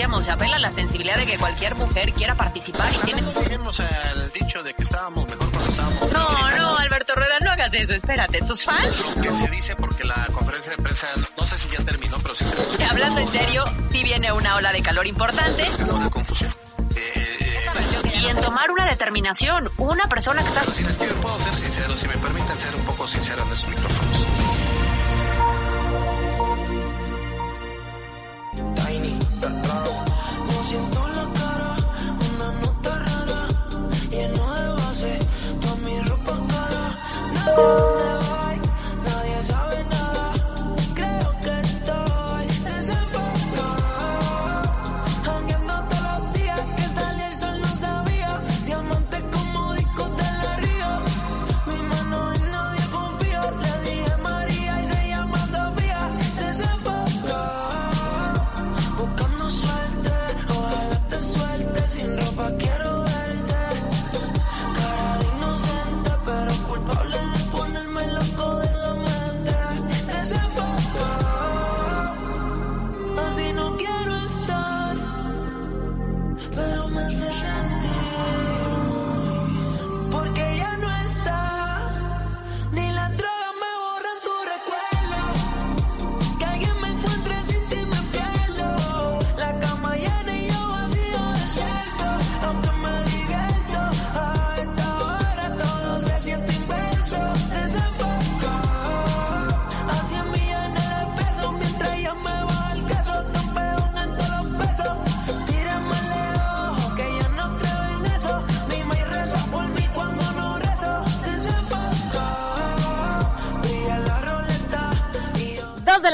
decíamos, se apela a la sensibilidad de que cualquier mujer quiera participar y tiene... No lleguemos al dicho de que estábamos mejor cuando estábamos... No, no, Alberto Rueda, no hagas eso, espérate, tus fans... Lo que se dice porque la conferencia de prensa, no sé si ya terminó, pero sí. Y hablando en serio, sí viene una ola de calor importante. Una confusión. Eh, que- Y en tomar una determinación, una persona que está... pero si les pido, puedo ser sincero, si me permiten ser un poco sincero en estos micrófonos.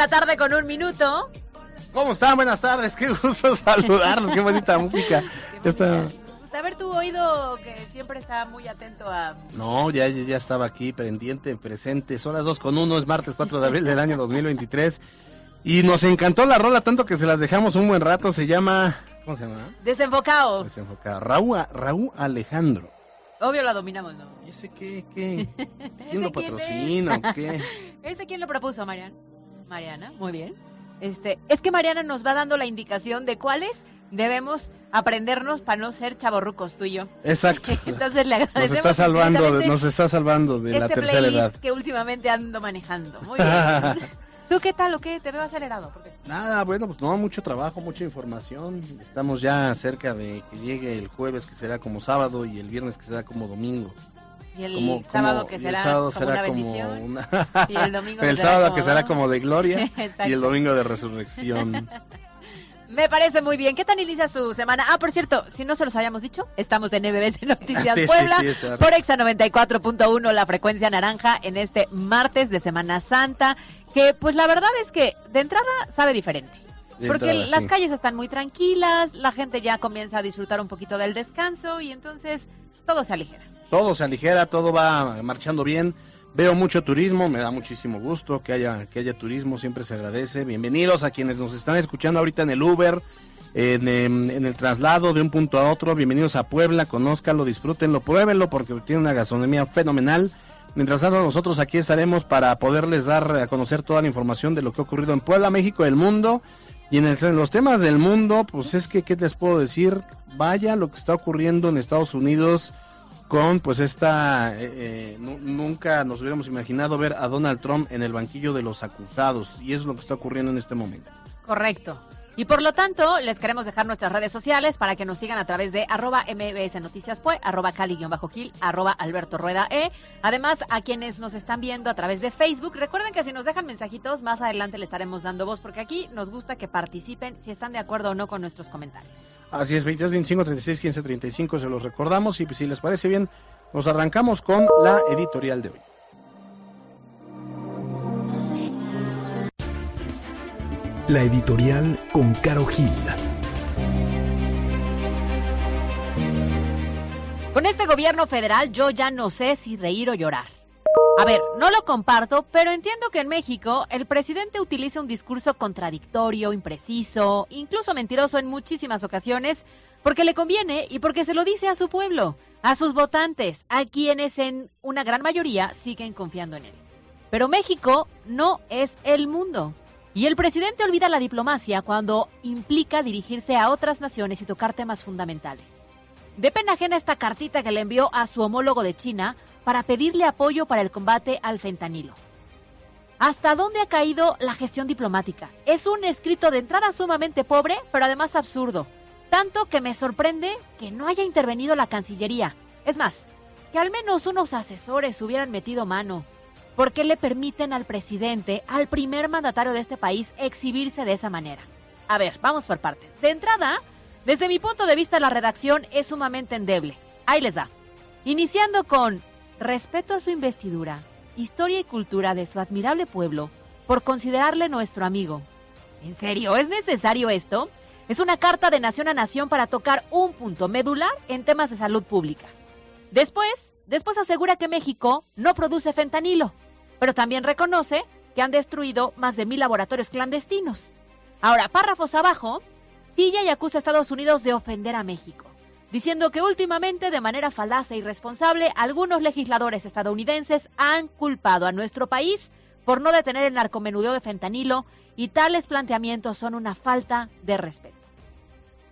La tarde con un minuto. ¿Cómo están? Buenas tardes, qué gusto saludarlos, qué bonita música. Está... Pues, a ver tu oído que siempre está muy atento a... No, ya, ya estaba aquí, pendiente, presente. Son las 2 con 1, es martes 4 de abril del año 2023. Y nos encantó la rola, tanto que se las dejamos un buen rato. Se llama. ¿Cómo se llama? Desenfocado. Desenfocada. Raúl, Raúl Alejandro. Obvio la dominamos, ¿no? ¿Y ese qué? qué? ¿Ese ¿Quién lo quién patrocina es? o qué? ¿Ese quién lo propuso, Mariana? Mariana, muy bien. Este, es que Mariana nos va dando la indicación de cuáles debemos aprendernos para no ser chavorrucos tú y yo. Exacto. Entonces le Nos agradecemos está salvando, nos está salvando de la este tercera playlist edad. que últimamente ando manejando. Muy bien. ¿Tú qué tal o qué? Te veo acelerado. ¿Por qué? Nada, bueno, pues no, mucho trabajo, mucha información. Estamos ya cerca de que llegue el jueves, que será como sábado, y el viernes, que será como domingo. Y el Como- como- sábado que y el será sábado como será una como bendición. una- Y el domingo el será sábado como- que será como de gloria y el domingo de resurrección. Me parece muy bien. ¿Qué tal inicia su semana? Ah, por cierto, si no se los habíamos dicho, estamos en MBS Noticias Sí, sí, Puebla sí, eso. por Exa 94.1, la frecuencia naranja en este martes de Semana Santa, que pues la verdad es que de entrada sabe diferente. De Porque entrada, las sí. calles están muy tranquilas, la gente ya comienza a disfrutar un poquito del descanso y entonces todo se aligera. Todo se aligera, todo va marchando bien. Veo mucho turismo, me da muchísimo gusto que haya que haya turismo, siempre se agradece. Bienvenidos a quienes nos están escuchando ahorita en el Uber, en, en el traslado de un punto a otro. Bienvenidos a Puebla, conózcanlo, disfrútenlo, pruébenlo porque tiene una gastronomía fenomenal. Mientras tanto, nosotros aquí estaremos para poderles dar a conocer toda la información de lo que ha ocurrido en Puebla, México, el mundo. Y en, el- en los temas del mundo, pues es que, ¿qué les puedo decir? Vaya lo que está ocurriendo en Estados Unidos con pues esta eh, eh, nu- nunca nos hubiéramos imaginado ver a Donald Trump en el banquillo de los acusados y es lo que está ocurriendo en este momento. Correcto. Y por lo tanto, les queremos dejar nuestras redes sociales para que nos sigan a través de arroba mbs noticias Pue, arroba cali-gil, arroba alberto rueda e. Además, a quienes nos están viendo a través de Facebook, recuerden que si nos dejan mensajitos, más adelante le estaremos dando voz, porque aquí nos gusta que participen si están de acuerdo o no con nuestros comentarios. Así es, 22, 25, 36, 15, 35, se los recordamos y pues, si les parece bien, nos arrancamos con la editorial de hoy. La editorial con Caro Gil. Con este gobierno federal yo ya no sé si reír o llorar. A ver, no lo comparto, pero entiendo que en México el presidente utiliza un discurso contradictorio, impreciso, incluso mentiroso en muchísimas ocasiones, porque le conviene y porque se lo dice a su pueblo, a sus votantes, a quienes en una gran mayoría siguen confiando en él. Pero México no es el mundo. Y el presidente olvida la diplomacia cuando implica dirigirse a otras naciones y tocar temas fundamentales. De pena ajena esta cartita que le envió a su homólogo de China para pedirle apoyo para el combate al fentanilo. ¿Hasta dónde ha caído la gestión diplomática? Es un escrito de entrada sumamente pobre, pero además absurdo. Tanto que me sorprende que no haya intervenido la Cancillería. Es más, que al menos unos asesores hubieran metido mano. ¿Por qué le permiten al presidente, al primer mandatario de este país, exhibirse de esa manera? A ver, vamos por partes. De entrada, desde mi punto de vista, la redacción es sumamente endeble. Ahí les da. Iniciando con respeto a su investidura, historia y cultura de su admirable pueblo, por considerarle nuestro amigo. ¿En serio? ¿Es necesario esto? Es una carta de nación a nación para tocar un punto medular en temas de salud pública. Después, después asegura que México no produce fentanilo, pero también reconoce que han destruido más de mil laboratorios clandestinos. Ahora, párrafos abajo, y acusa a Estados Unidos de ofender a México, diciendo que últimamente, de manera falaz e irresponsable, algunos legisladores estadounidenses han culpado a nuestro país por no detener el narcomenudeo de fentanilo y tales planteamientos son una falta de respeto.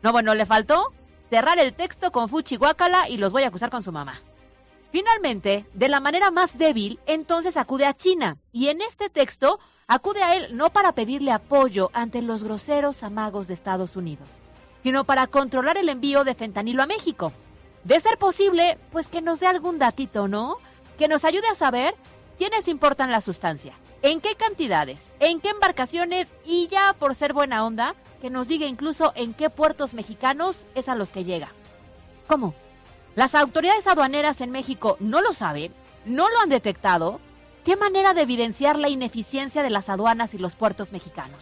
No, bueno, le faltó cerrar el texto con Fuchi Guacala y los voy a acusar con su mamá. Finalmente, de la manera más débil, entonces acude a China y en este texto acude a él no para pedirle apoyo ante los groseros amagos de Estados Unidos, sino para controlar el envío de fentanilo a México. De ser posible, pues que nos dé algún datito, ¿no? Que nos ayude a saber quiénes importan la sustancia, en qué cantidades, en qué embarcaciones y ya por ser buena onda, que nos diga incluso en qué puertos mexicanos es a los que llega. ¿Cómo? ¿Las autoridades aduaneras en México no lo saben? ¿No lo han detectado? ¿Qué manera de evidenciar la ineficiencia de las aduanas y los puertos mexicanos?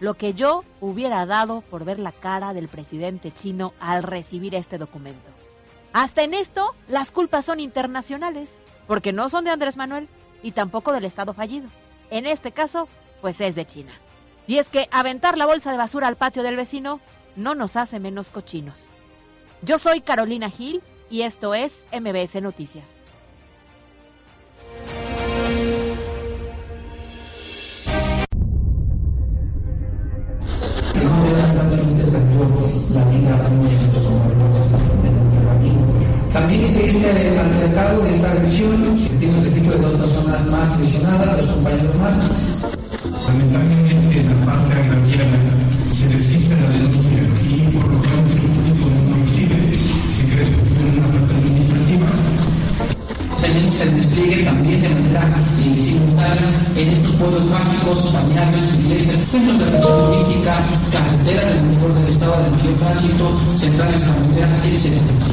Lo que yo hubiera dado por ver la cara del presidente chino al recibir este documento. Hasta en esto, las culpas son internacionales, porque no son de Andrés Manuel y tampoco del Estado fallido. En este caso, pues es de China. Y es que aventar la bolsa de basura al patio del vecino no nos hace menos cochinos. Yo soy Carolina Gil y esto es MBS Noticias. Lesionadas, dos compañeros más. Lamentablemente en la parte agraviana se desiste la denuncia y por lo tanto el público no recibe, se cree es una falta administrativa. Tenemos el despliegue también de manera eh, simultánea en estos pueblos mágicos, balnearios, iglesias, centros de atención turística, carreteras del mejor del estado de mayor tránsito, centrales asambleas, etc.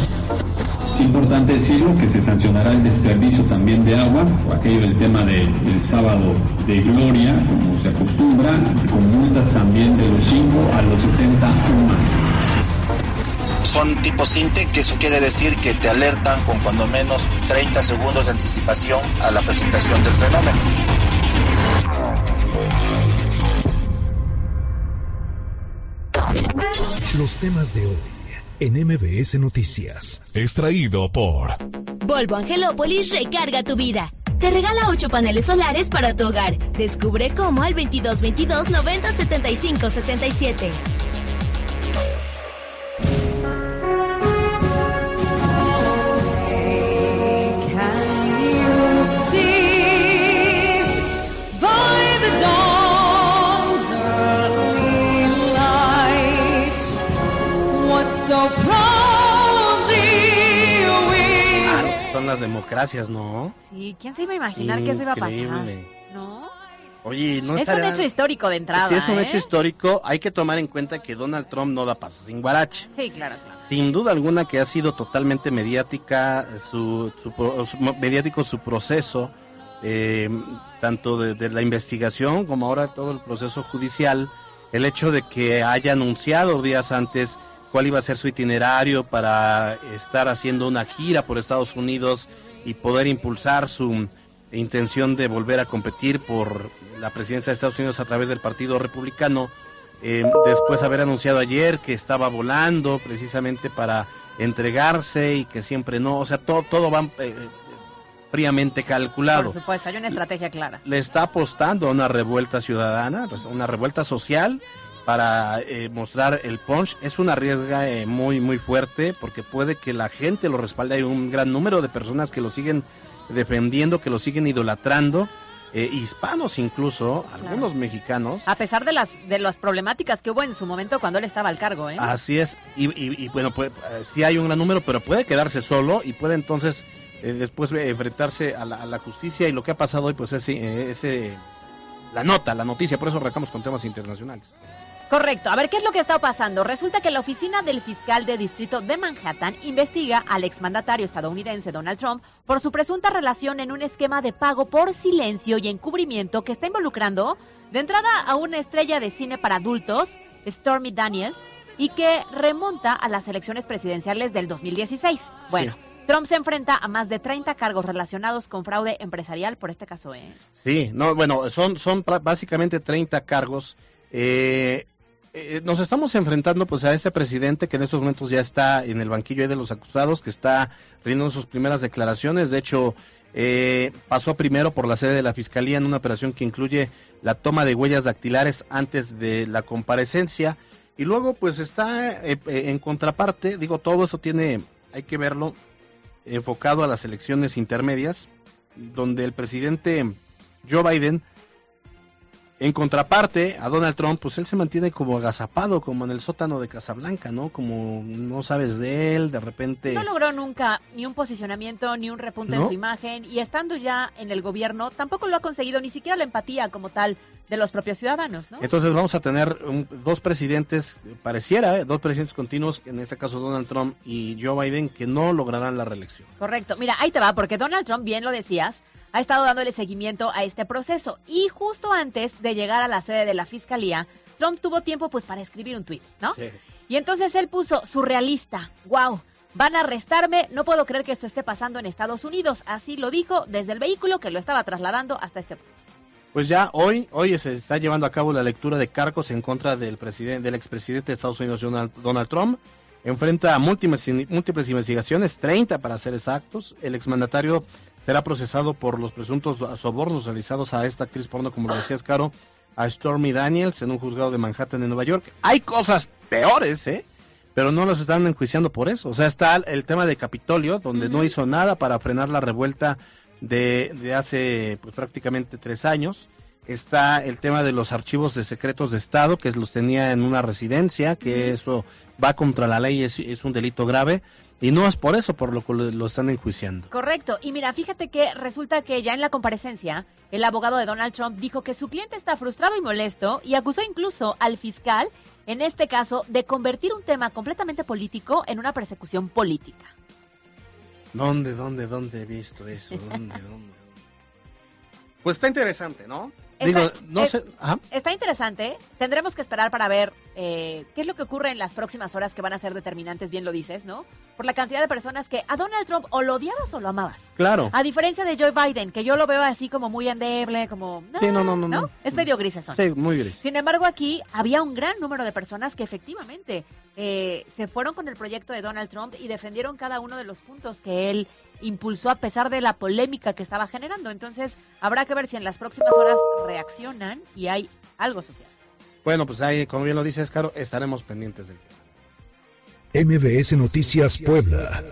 Es importante decirlo que se sancionará el desperdicio también de agua, o aquello del tema de- del sábado de gloria, como se acostumbra, con multas también de los 5 a los 60 o más. Son tipo Sinte, que eso quiere decir que te alertan con cuando menos 30 segundos de anticipación a la presentación del fenómeno. Los temas de hoy en Noticias. Extraído por Volvo Angelópolis recarga tu vida. Te regala 8 paneles solares para tu hogar. Descubre cómo al 2222 90 75 67. Las democracias, ¿no? Sí, ¿quién se iba a imaginar que eso iba a pasar? Increíble. ¿No? Oye, no es un hecho histórico de entrada. Sí, es un ¿eh? hecho histórico. Hay que tomar en cuenta que Donald Trump no da paso sin guarache. Sí, claro, claro. Sin duda alguna que ha sido totalmente mediática su, su pro- su- mediático su proceso, eh, tanto de, de la investigación como ahora todo el proceso judicial. El hecho de que haya anunciado días antes cuál iba a ser su itinerario para estar haciendo una gira por Estados Unidos y poder impulsar su intención de volver a competir por la presidencia de Estados Unidos a través del Partido Republicano. Eh, después haber anunciado ayer que estaba volando precisamente para entregarse y que siempre no, o sea, todo, todo va, eh, fríamente calculado. Por supuesto, hay una estrategia clara. Le está apostando a una revuelta ciudadana, pues, una revuelta social para eh, mostrar el punch. Es una riesga eh, muy, muy fuerte porque puede que la gente lo respalde. Hay un gran número de personas que lo siguen defendiendo, que lo siguen idolatrando. Eh, hispanos incluso, algunos mexicanos. A pesar de las de las problemáticas que hubo en su momento cuando él estaba al cargo, ¿eh? Así es, y, y, y bueno, pues sí hay un gran número, pero puede quedarse solo y puede entonces eh, después enfrentarse a la, a la, justicia y lo que ha pasado hoy pues es ese, la nota, la noticia, por eso arrancamos con temas internacionales. Correcto. A ver, ¿qué es lo que está pasando? Resulta que la oficina del fiscal de distrito de Manhattan investiga al exmandatario estadounidense Donald Trump por su presunta relación en un esquema de pago por silencio y encubrimiento que está involucrando de entrada a una estrella de cine para adultos, Stormy Daniels, y que remonta a las elecciones presidenciales del 2016. Bueno. Sí. Trump se enfrenta a más de 30 cargos relacionados con fraude empresarial por este caso, ¿eh? Sí, no, bueno, son, son básicamente 30 cargos. Eh, eh, nos estamos enfrentando pues a este presidente que en estos momentos ya está en el banquillo de los acusados, que está rindiendo sus primeras declaraciones. De hecho, eh, pasó primero por la sede de la Fiscalía en una operación que incluye la toma de huellas dactilares antes de la comparecencia. Y luego pues está eh, en contraparte, digo, todo eso tiene, hay que verlo, enfocado a las elecciones intermedias, donde el presidente Joe Biden en contraparte, a Donald Trump, pues él se mantiene como agazapado, como en el sótano de Casablanca, ¿no? Como no sabes de él, de repente... No logró nunca ni un posicionamiento, ni un repunte ¿No? en su imagen, y estando ya en el gobierno, tampoco lo ha conseguido ni siquiera la empatía como tal de los propios ciudadanos, ¿no? Entonces vamos a tener un, dos presidentes, pareciera, ¿eh? dos presidentes continuos, en este caso Donald Trump y Joe Biden, que no lograrán la reelección. Correcto. Mira, ahí te va, porque Donald Trump, bien lo decías, ha estado dándole seguimiento a este proceso. Y justo antes de llegar a la sede de la fiscalía, Trump tuvo tiempo pues para escribir un tuit, ¿no? Sí. Y entonces él puso surrealista, wow, van a arrestarme, no puedo creer que esto esté pasando en Estados Unidos. Así lo dijo desde el vehículo que lo estaba trasladando hasta este punto. Pues ya hoy, hoy se está llevando a cabo la lectura de cargos en contra del presidente, del expresidente de Estados Unidos Donald, Donald Trump. Enfrenta múltiples, múltiples investigaciones, 30 para ser exactos. El exmandatario será procesado por los presuntos sobornos realizados a esta actriz porno, como lo decías, Caro, a Stormy Daniels en un juzgado de Manhattan en Nueva York. Hay cosas peores, ¿eh? Pero no los están enjuiciando por eso. O sea, está el tema de Capitolio, donde uh -huh. no hizo nada para frenar la revuelta de, de hace pues, prácticamente tres años. Está el tema de los archivos de secretos de Estado, que los tenía en una residencia, que eso va contra la ley, es, es un delito grave. Y no es por eso por lo que lo están enjuiciando. Correcto. Y mira, fíjate que resulta que ya en la comparecencia, el abogado de Donald Trump dijo que su cliente está frustrado y molesto y acusó incluso al fiscal, en este caso, de convertir un tema completamente político en una persecución política. ¿Dónde, dónde, dónde he visto eso? ¿Dónde, dónde? Pues está interesante, ¿no? Está, Digo, no es, sé. Ajá. Está interesante. Tendremos que esperar para ver eh, qué es lo que ocurre en las próximas horas que van a ser determinantes, bien lo dices, ¿no? Por la cantidad de personas que a Donald Trump o lo odiabas o lo amabas. Claro. A diferencia de Joe Biden, que yo lo veo así como muy endeble, como... sí, no, no, no, no. Es medio gris eso. Sí, muy gris. Sin embargo, aquí había un gran número de personas que efectivamente eh, se fueron con el proyecto de Donald Trump y defendieron cada uno de los puntos que él impulsó a pesar de la polémica que estaba generando. Entonces, habrá que ver si en las próximas horas reaccionan y hay algo social. Bueno, pues ahí, como bien lo dices, Caro, estaremos pendientes del tema. MBS Noticias Puebla.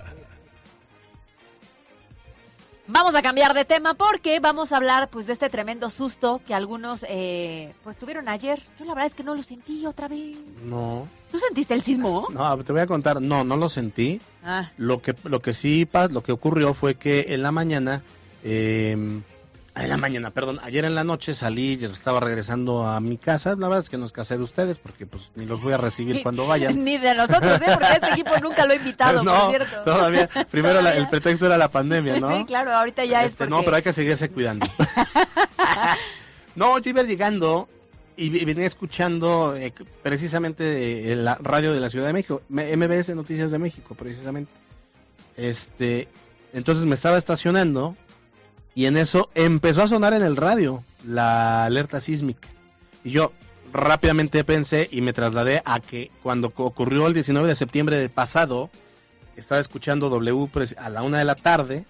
Vamos a cambiar de tema porque vamos a hablar pues de este tremendo susto que algunos eh, pues tuvieron ayer. Yo la verdad es que no lo sentí otra vez. No. ¿Tú sentiste el sismo? No, te voy a contar. No, no lo sentí. Ah. Lo que lo que sí lo que ocurrió fue que en la mañana eh, en la mañana, perdón, ayer en la noche salí, yo estaba regresando a mi casa, la verdad es que no es casa de ustedes porque pues ni los voy a recibir ni, cuando vayan. Ni de nosotros, ¿eh? porque este equipo nunca lo he invitado, no, por cierto. todavía, primero ¿Todavía? La, el pretexto era la pandemia, ¿no? Sí, claro, ahorita ya este, es porque... No, pero hay que seguirse cuidando. no, yo iba llegando y venía escuchando eh, precisamente la radio de la Ciudad de México, MBS Noticias de México, precisamente. Este, entonces me estaba estacionando y en eso empezó a sonar en el radio la alerta sísmica. Y yo rápidamente pensé y me trasladé a que cuando ocurrió el 19 de septiembre del pasado, estaba escuchando W a la una de la tarde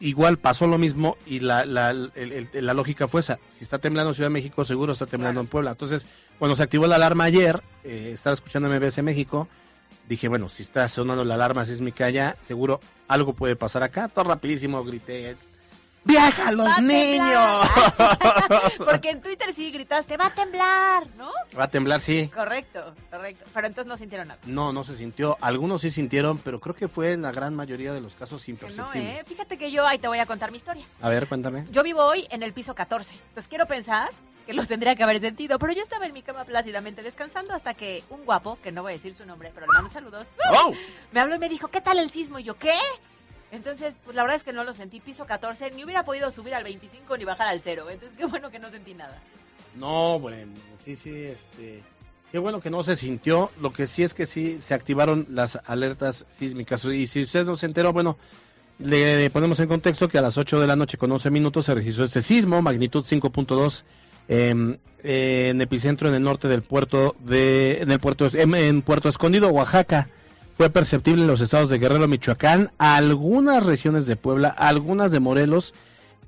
igual pasó lo mismo y la, la, el- el- la lógica fue esa. Si está temblando en Ciudad de México, seguro está temblando en Puebla. Entonces, cuando se activó la alarma ayer, eh, estaba escuchando MBS México, dije, bueno, si está sonando la alarma sísmica allá, seguro algo puede pasar acá. Todo rapidísimo grité, ¡viaja los ¡Va a niños! temblar! Porque en Twitter sí gritaste, va a temblar, ¿no? Va a temblar, sí. Correcto, correcto. Pero entonces no sintieron nada. No, no se sintió. Algunos sí sintieron, pero creo que fue en la gran mayoría de los casos Que no, imperceptible. ¿eh? Fíjate que yo ahí te voy a contar mi historia. A ver, cuéntame. Yo vivo hoy en el piso 14. Entonces quiero pensar que los tendría que haber sentido. Pero yo estaba en mi cama plácidamente descansando hasta que un guapo, que no voy a decir su nombre, pero le mando saludos, ¡Oh! me habló y me dijo, ¿qué tal el sismo? Y yo, ¿qué? Entonces, pues la verdad es que no lo sentí. Piso 14, ni hubiera podido subir al 25 ni bajar al 0. Entonces, qué bueno que no sentí nada. No, bueno, sí, sí, este... Qué bueno que no se sintió. Lo que sí es que sí se activaron las alertas sísmicas. Y si usted no se enteró, bueno, le ponemos en contexto que a las 8 de la noche con 11 minutos se registró este sismo, magnitud 5.2 em, eh, en epicentro en el norte del puerto de en el puerto em, en Puerto Escondido, Oaxaca. Fue perceptible en los estados de Guerrero, Michoacán, algunas regiones de Puebla, algunas de Morelos,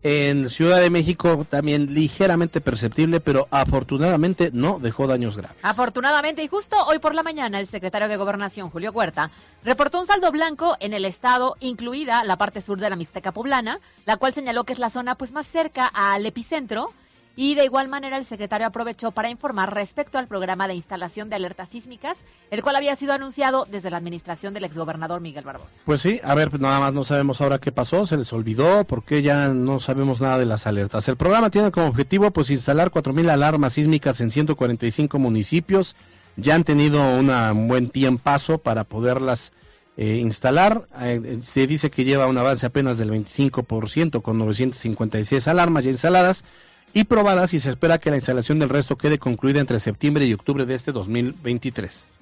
en Ciudad de México también ligeramente perceptible, pero afortunadamente no dejó daños graves. Afortunadamente, y justo hoy por la mañana, el secretario de Gobernación, Julio Huerta, reportó un saldo blanco en el estado, incluida la parte sur de la Mixteca poblana, la cual señaló que es la zona pues más cerca al epicentro. Y de igual manera el secretario aprovechó para informar respecto al programa de instalación de alertas sísmicas, el cual había sido anunciado desde la administración del exgobernador Miguel Barbosa. Pues sí, a ver, pues nada más no sabemos ahora qué pasó, se les olvidó, porque ya no sabemos nada de las alertas. El programa tiene como objetivo pues instalar 4.000 alarmas sísmicas en 145 municipios. Ya han tenido un buen tiempazo para poderlas eh, instalar. Eh, se dice que lleva un avance apenas del 25% con 956 alarmas ya instaladas y probadas y se espera que la instalación del resto quede concluida entre septiembre y octubre de este 2023.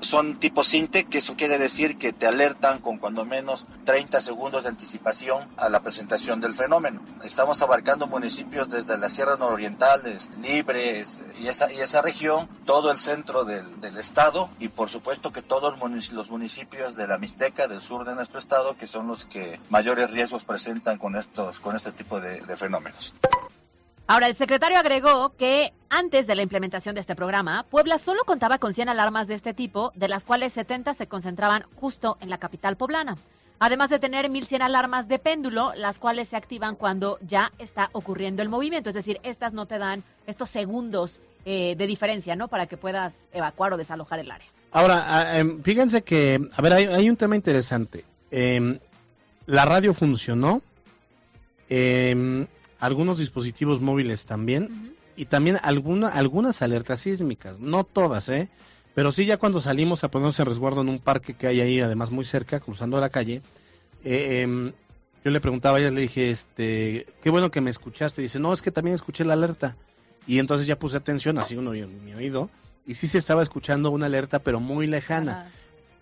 Son tipo Sinte, que eso quiere decir que te alertan con cuando menos 30 segundos de anticipación a la presentación del fenómeno. Estamos abarcando municipios desde la Sierra Nororiental, es- Libres y esa, y esa región, todo el centro del, del estado y por supuesto que todos los municipios de la Mixteca, del sur de nuestro estado, que son los que mayores riesgos presentan con, estos, con este tipo de- de fenómenos. Ahora, el secretario agregó que antes de la implementación de este programa, Puebla solo contaba con 100 alarmas de este tipo, de las cuales 70 se concentraban justo en la capital poblana. Además de tener 1100 alarmas de péndulo, las cuales se activan cuando ya está ocurriendo el movimiento. Es decir, estas no te dan estos segundos eh, de diferencia, ¿no? Para que puedas evacuar o desalojar el área. Ahora, ah, em, fíjense que, a ver, hay, hay un tema interesante. Em, la radio funcionó, em, algunos dispositivos móviles también, y también alguna, algunas alertas sísmicas, no todas, ¿eh? Pero sí ya cuando salimos a ponernos en resguardo en un parque que hay ahí, además muy cerca, cruzando la calle, eh, em, yo le preguntaba a ella, le dije, este, qué bueno que me escuchaste. Dice, no, es que también escuché la alerta. Y entonces ya puse atención, así uno en mi oído, y sí se estaba escuchando una alerta, pero muy lejana.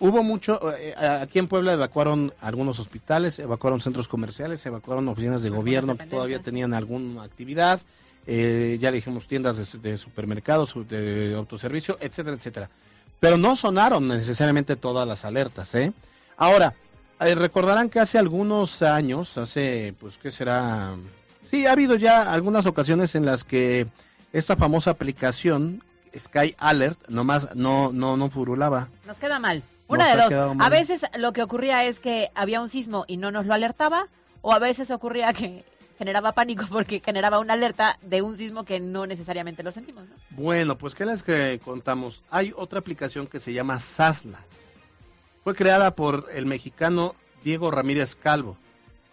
Hubo mucho, eh, aquí en Puebla evacuaron algunos hospitales, evacuaron centros comerciales, evacuaron oficinas de gobierno que todavía tenían alguna actividad, eh, ya dijimos tiendas de, de supermercados, de autoservicio, etcétera, etcétera. Pero no sonaron necesariamente todas las alertas, ¿eh? Ahora, eh, recordarán que hace algunos años, hace, pues, ¿qué será? Sí, ha habido ya algunas ocasiones en las que esta famosa aplicación, Sky Alert, nomás no, no, no furulaba. Nos queda mal. Una de dos. A veces lo que ocurría es que había un sismo y no nos lo alertaba, o a veces ocurría que generaba pánico porque generaba una alerta de un sismo que no necesariamente lo sentimos. ¿no? Bueno, pues ¿qué les que contamos? Hay otra aplicación que se llama Sasla. Fue creada por el mexicano Diego Ramírez Calvo.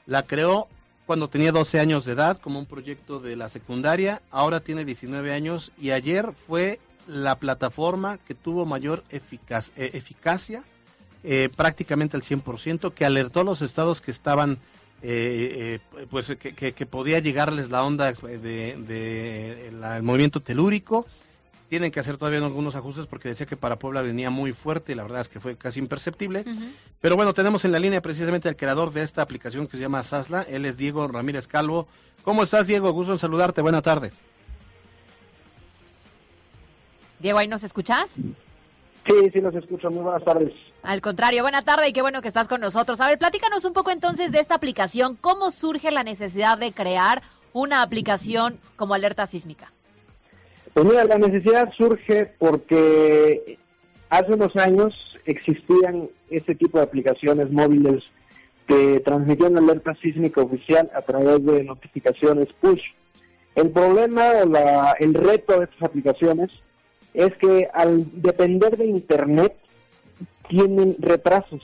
La creó cuando tenía 12 años de edad como un proyecto de la secundaria. Ahora tiene 19 años y ayer fue la plataforma que tuvo mayor eh, eficacia, eh, prácticamente al 100%, que alertó a los estados que estaban eh, eh, pues que, que- que podía llegarles la onda de, de la- el movimiento telúrico. Tienen que hacer todavía algunos ajustes porque decía que para Puebla venía muy fuerte y la verdad es que fue casi imperceptible. Pero bueno, tenemos en la línea precisamente al creador de esta aplicación que se llama Sasla. Él es Diego Ramírez Calvo. ¿Cómo estás, Diego? Gusto en saludarte. Buena tarde. Diego, ¿ahí nos escuchas? Sí, sí, los escucho. Muy buenas tardes. Al contrario, buena tarde y qué bueno que estás con nosotros. A ver, platícanos un poco entonces de esta aplicación. ¿Cómo surge la necesidad de crear una aplicación como alerta sísmica? Pues mira, la necesidad surge porque hace unos años existían este tipo de aplicaciones móviles que transmitían alerta sísmica oficial a través de notificaciones push. El problema o la, el reto de estas aplicaciones es que al depender de Internet tienen retrasos,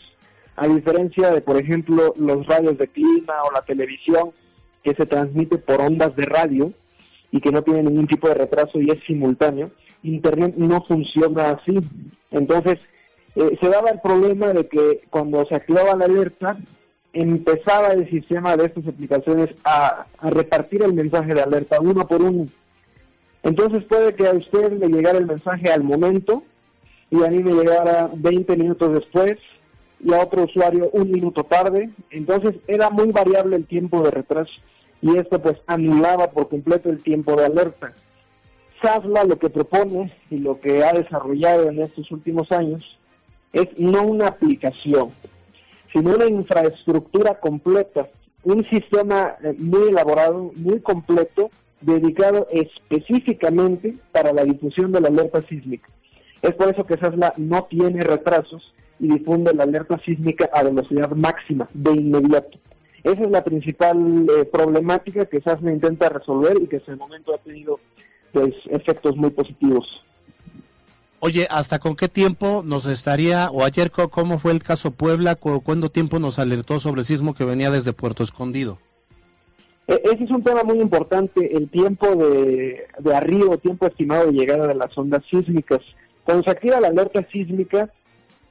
a diferencia de, por ejemplo, los radios de clima o la televisión que se transmite por ondas de radio y que no tiene ningún tipo de retraso y es simultáneo, Internet no funciona así. Entonces, eh, se daba el problema de que cuando se activaba la alerta, empezaba el sistema de estas aplicaciones a, a repartir el mensaje de alerta uno por uno entonces puede que a usted le llegara el mensaje al momento y a mí me llegara 20 minutos después y a otro usuario un minuto tarde. Entonces era muy variable el tiempo de retraso y esto pues anulaba por completo el tiempo de alerta. SASLA lo que propone y lo que ha desarrollado en estos últimos años es no una aplicación, sino una infraestructura completa, un sistema eh, muy elaborado, muy completo, dedicado específicamente para la difusión de la alerta sísmica. Es por eso que SASLA no tiene retrasos y difunde la alerta sísmica a velocidad máxima, de inmediato. Esa es la principal eh, problemática que SASLA intenta resolver y que hasta el momento ha tenido pues, efectos muy positivos. Oye, ¿hasta con qué tiempo nos estaría, o ayer cómo fue el caso Puebla, cuánto tiempo nos alertó sobre el sismo que venía desde Puerto Escondido? E, ese es un tema muy importante, el tiempo de, de arribo, tiempo estimado de llegada de las ondas sísmicas. Cuando se activa la alerta sísmica,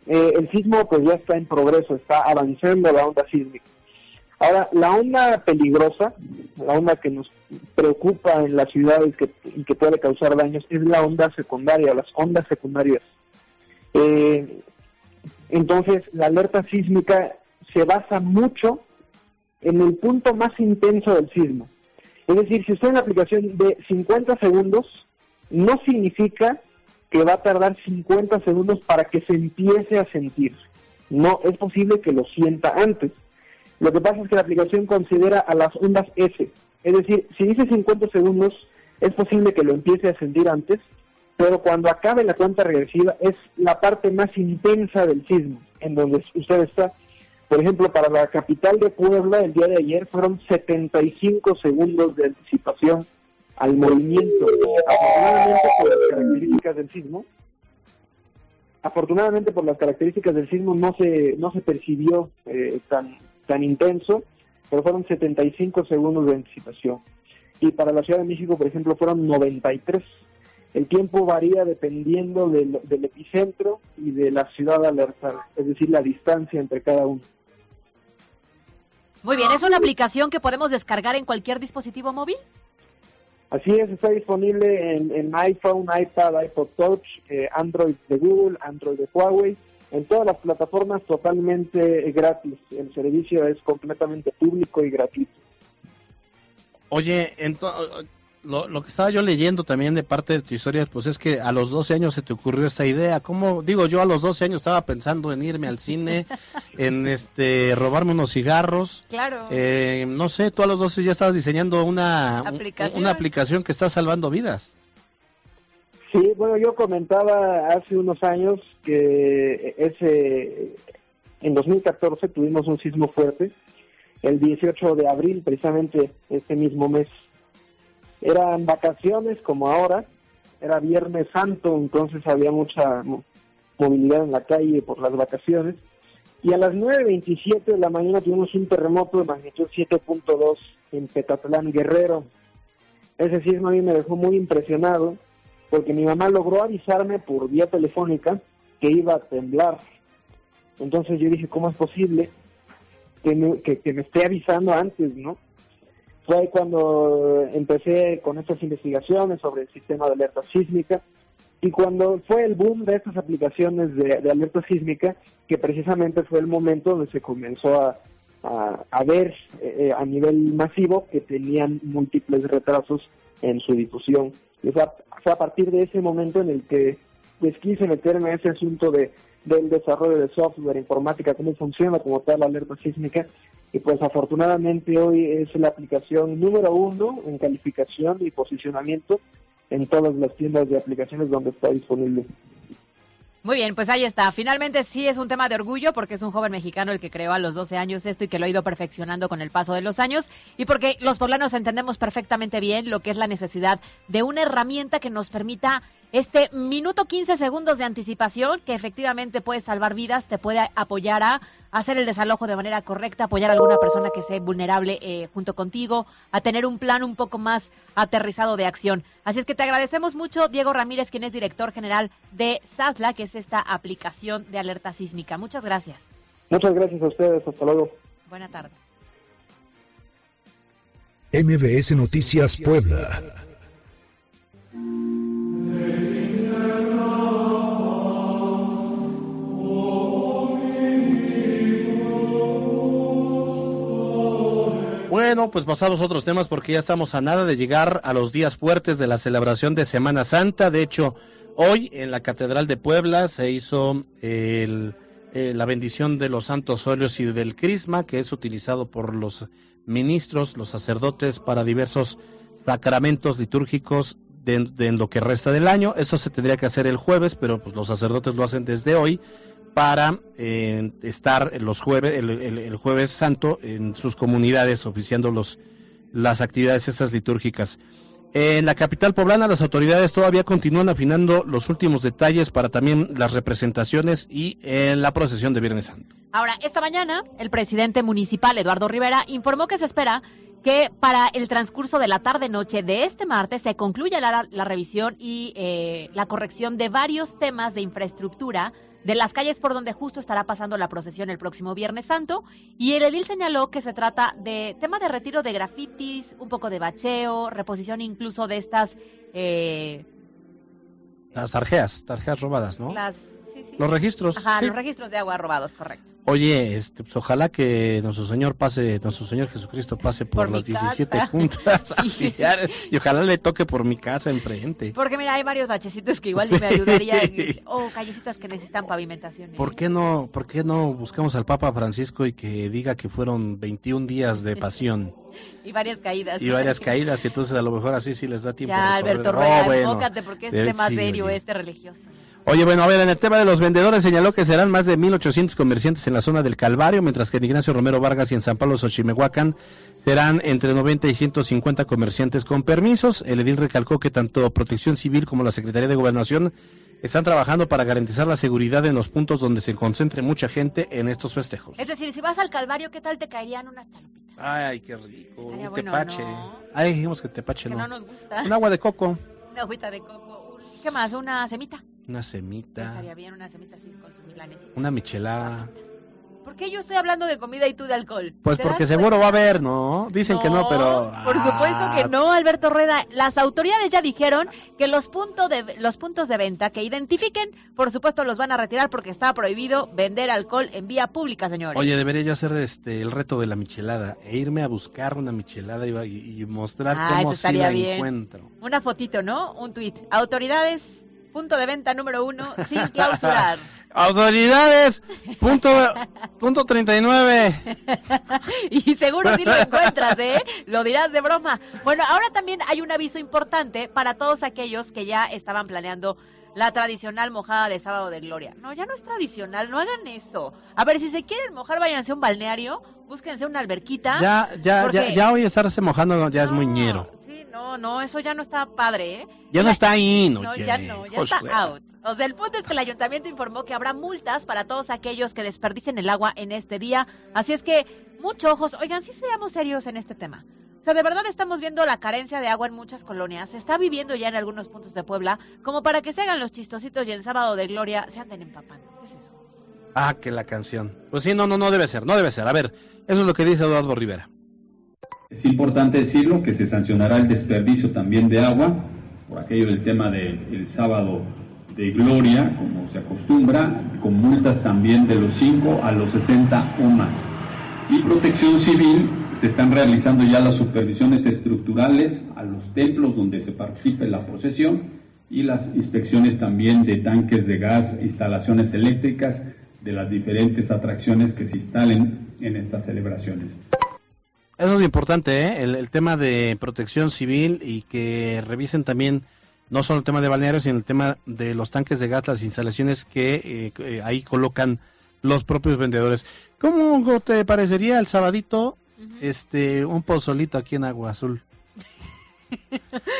eh, el sismo pues ya está en progreso, está avanzando la onda sísmica. Ahora, la onda peligrosa, la onda que nos preocupa en las ciudades que, y que puede causar daños, es la onda secundaria, las ondas secundarias. Eh, entonces, la alerta sísmica se basa mucho en el punto más intenso del sismo. Es decir, si usted en la aplicación de 50 segundos, no significa que va a tardar 50 segundos para que se empiece a sentir. No, es posible que lo sienta antes. Lo que pasa es que la aplicación considera a las ondas S. Es decir, si dice 50 segundos, es posible que lo empiece a sentir antes, pero cuando acabe la cuenta regresiva es la parte más intensa del sismo, en donde usted está por ejemplo, para la capital de Puebla, el día de ayer fueron 75 segundos de anticipación al movimiento. Afortunadamente por las características del sismo, afortunadamente por las características del sismo no se no se percibió eh, tan tan intenso, pero fueron 75 segundos de anticipación. Y para la Ciudad de México, por ejemplo, fueron 93. El tiempo varía dependiendo del, del epicentro y de la ciudad alertada, es decir, la distancia entre cada uno. Muy bien, ¿es una aplicación que podemos descargar en cualquier dispositivo móvil? Así es, está disponible en, iPhone, iPad, iPod Touch, eh, Android de Google, Android de Huawei, en todas las plataformas totalmente gratis. El servicio es completamente público y gratuito. Oye, lo, lo, que estaba yo leyendo también de parte de tu historia, pues es que a los 12 años se te ocurrió esta idea. ¿Cómo? Digo, yo a los 12 años estaba pensando en irme al cine, en este robarme unos cigarros. Claro. Eh, no sé, tú a los 12 ya estabas diseñando una ¿Aplicación? una aplicación que está salvando vidas. Sí, bueno, yo comentaba hace unos años que ese en 2014 tuvimos un sismo fuerte, el 18 de abril, precisamente este mismo mes eran vacaciones como ahora, era Viernes Santo, entonces había mucha movilidad en la calle por las vacaciones. Y a las 9.27 de la mañana tuvimos un terremoto de magnitud 7.2 en Petatlán, Guerrero. Ese sismo a mí me dejó muy impresionado porque mi mamá logró avisarme por vía telefónica que iba a temblar. Entonces yo dije, ¿cómo es posible que que, que me esté avisando antes, no? Fue cuando empecé con estas investigaciones sobre el sistema de alerta sísmica y cuando fue el boom de estas aplicaciones de, alerta sísmica, que precisamente fue el momento donde se comenzó a, ver eh, a nivel masivo que tenían múltiples retrasos en su difusión. Y fue a, partir de ese momento en el que pues quise meterme a ese asunto de del desarrollo de software, informática, cómo funciona como tal la alerta sísmica y pues afortunadamente hoy es la aplicación número uno en calificación y posicionamiento en todas las tiendas de aplicaciones donde está disponible. Muy bien, pues ahí está. Finalmente sí es un tema de orgullo porque es un joven mexicano el que creó a los 12 años esto y que lo ha ido perfeccionando con el paso de los años y porque los poblanos entendemos perfectamente bien lo que es la necesidad de una herramienta que nos permita este minuto 15 segundos de anticipación que efectivamente puede salvar vidas, te puede apoyar a hacer el desalojo de manera correcta, apoyar a alguna persona que sea vulnerable eh, junto contigo, a tener un plan un poco más aterrizado de acción. Así es que te agradecemos mucho, Diego Ramírez, quien es director general de SASLA, que es esta aplicación de alerta sísmica. Muchas gracias. Muchas gracias a ustedes, hasta luego. Buena tarde. MBS Noticias Puebla. Bueno, pues pasamos a otros temas porque ya estamos a nada de llegar a los días fuertes de la celebración de Semana Santa. De hecho, hoy en la Catedral de Puebla se hizo el, eh, la bendición de los santos óleos y del crisma, que es utilizado por los ministros, los sacerdotes, para diversos sacramentos litúrgicos de, de en lo que resta del año. Eso se tendría que hacer el jueves, pero pues los sacerdotes lo hacen desde hoy para eh, estar los jueves, el, jueves santo en sus comunidades oficiando los, las actividades estas litúrgicas. En la capital poblana las autoridades todavía continúan afinando los últimos detalles para también las representaciones y en la procesión de Viernes Santo. Ahora, esta mañana, el presidente municipal, Eduardo Rivera, informó que se espera que para el transcurso de la tarde-noche de este martes se concluya la, la revisión y eh, la corrección de varios temas de infraestructura de las calles por donde justo estará pasando la procesión el próximo Viernes Santo. Y el edil señaló que se trata de tema de retiro de grafitis, un poco de bacheo, reposición incluso de estas... eh, Las tarjeas, tarjeas robadas, ¿no? las. Los registros. Ajá, sí. los registros de agua robados, correcto. Oye, este, pues, ojalá que nuestro Señor pase, nuestro Señor Jesucristo pase por, Por las 17 casa. juntas y ojalá le toque por mi casa enfrente. Porque mira, hay varios bachecitos que igual sí me ayudaría. O callecitas que necesitan pavimentación. ¿eh? ¿Por qué no, por qué no buscamos al Papa Francisco y que diga que fueron 21 días de pasión Y varias caídas. y varias caídas y entonces a lo mejor así sí les da tiempo Ya, de Alberto? Rueda, Oh, bueno. porque es Eh, tema sí, serio este religioso. Oye, bueno, a ver, en el tema de los vendedores señaló que serán más de 1.800 comerciantes en la zona del Calvario, mientras que en Ignacio Romero Vargas y en San Pablo Xochimehuacán serán entre 90 y 150 comerciantes con permisos. El edil recalcó que tanto Protección Civil como la Secretaría de Gobernación están trabajando para garantizar la seguridad en los puntos donde se concentre mucha gente en estos festejos. Es decir, si vas al Calvario, ¿qué tal te caerían unas chalupitas? Ay, qué rico. Estaría Un bueno, tepache. ¿no? Ay, dijimos que tepache Que no. no nos gusta. Un agua de coco. Una agüita de coco. ¿Qué más? Una semita. Una semita. Estaría bien una semita así con su milanesa. Una michelada. ¿Por qué yo estoy hablando de comida y tú de alcohol? Pues ¿Te porque seguro cuenta? va a haber, ¿no? Dicen que no, pero... Por supuesto que Ah, no, Alberto Rueda. Las autoridades ya dijeron que los, puntos de, los puntos de venta que identifiquen, por supuesto, los van a retirar porque está prohibido vender alcohol en vía pública, señores. Oye, debería yo hacer este el reto de la michelada e irme a buscar una michelada y, y- mostrar Ah, cómo sí la bien. encuentro. Una fotito, ¿no? Un tuit. Autoridades, punto de venta número uno, sin clausurar. Autoridades, punto, punto 39. y seguro sí lo encuentras, ¿eh? Lo dirás de broma. Bueno, ahora también hay un aviso importante para todos aquellos que ya estaban planeando la tradicional mojada de sábado de gloria. No, ya no es tradicional, no hagan eso. A ver, si se quieren mojar, váyanse a un balneario, búsquense una alberquita. Ya, ya, ya, porque- ya hoy estarse mojando ya es muy ñero. Sí, no, no, eso ya no está padre, ¿eh? Ya no está ahí, no, ya no, ya está out. O sea, el punto es que el ayuntamiento informó que habrá multas para todos aquellos que desperdicien el agua en este día. Así es que, muchos ojos. Oigan, sí seamos serios en este tema. O sea, de verdad estamos viendo la carencia de agua en muchas colonias. Se está viviendo ya en algunos puntos de Puebla, como para que se hagan los chistositos y el sábado de gloria se anden empapando. ¿Qué es eso? Ah, que la canción. Pues sí, no, no, no debe ser, no debe ser. A ver, eso es lo que dice Eduardo Rivera. Es importante decirlo que se sancionará el desperdicio también de agua, por aquello del tema del sábado de gloria, como se acostumbra, con multas también de los 5 a los 60 o más. Y protección civil, se están realizando ya las supervisiones estructurales a los templos donde se participe la procesión y las inspecciones también de tanques de gas, instalaciones eléctricas de las diferentes atracciones que se instalen en estas celebraciones. Eso es importante, ¿eh? el, el, tema de protección civil y que revisen también no solo el tema de balnearios, sino el tema de los tanques de gas, las instalaciones que eh, eh, ahí colocan los propios vendedores. ¿Cómo te parecería el sabadito, uh -huh. este, un pozolito aquí en Agua Azul?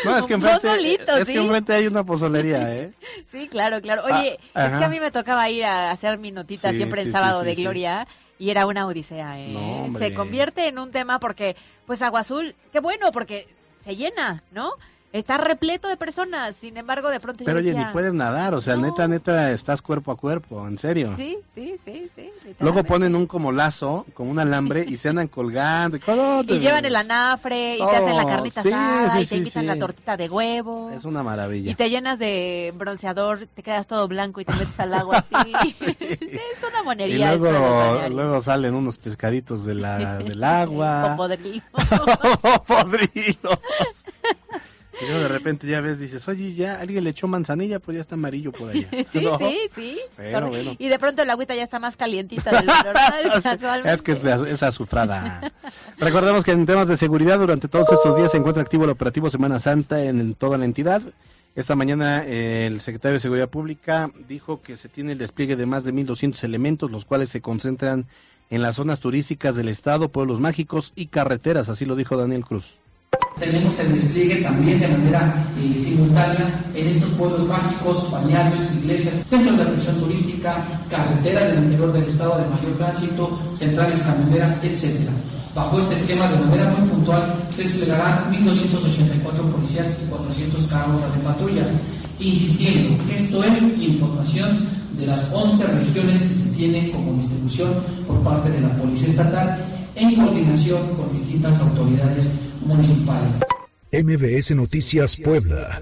No, es que enfrente, pozolito, es ¿sí? que enfrente hay una pozolería, ¿eh? Sí, claro, claro. Oye, ah, es que a mí me tocaba ir a hacer mi notita sí, siempre en sí, sábado de Gloria y era una odisea, ¿eh? No, se convierte en un tema porque, pues Agua Azul, qué bueno, porque se llena, ¿no? Está repleto de personas, sin embargo, de pronto Pero yo oye, decía, ni puedes nadar, o sea, no. neta, neta, estás cuerpo a cuerpo, en serio. Sí, sí, sí, sí. Luego ponen un como lazo, con un alambre, y se andan colgando. Y, y llevan el anafre, y oh, te hacen la carnita sí, asada, sí, y te invitan sí. la tortita de huevo. Es una maravilla. Y te llenas de bronceador, te quedas todo blanco y te metes al agua así. sí. es una monería. Y luego, luego salen unos pescaditos de la, del agua. Podridos. Podridos. Y luego de repente ya ves, dices, oye, ya alguien le echó manzanilla, pues ya está amarillo por allá. Sí, ¿No? sí, sí. Pero, bueno. Y de pronto el agüita ya está más calientita de lo normal. casualmente. es que es, es azufrada. Recordemos que en temas de seguridad, durante todos estos días se encuentra activo el operativo Semana Santa en, en toda la entidad. Esta mañana eh, el secretario de Seguridad Pública dijo que se tiene el despliegue de más de 1.200 elementos, los cuales se concentran en las zonas turísticas del estado, pueblos mágicos y carreteras, así lo dijo Daniel Cruz. Tenemos el despliegue también de manera eh, simultánea en estos pueblos mágicos, balnearios, iglesias, centros de atención turística, carreteras del interior del estado de mayor tránsito, centrales camioneras, etc. Bajo este esquema, de manera muy puntual, se desplegarán 1.284 policías y 400 carros de patrulla. Insistiendo, esto es información de las 11 regiones que se tienen como distribución por parte de la Policía Estatal en coordinación con distintas autoridades municipales. MBS Noticias Puebla.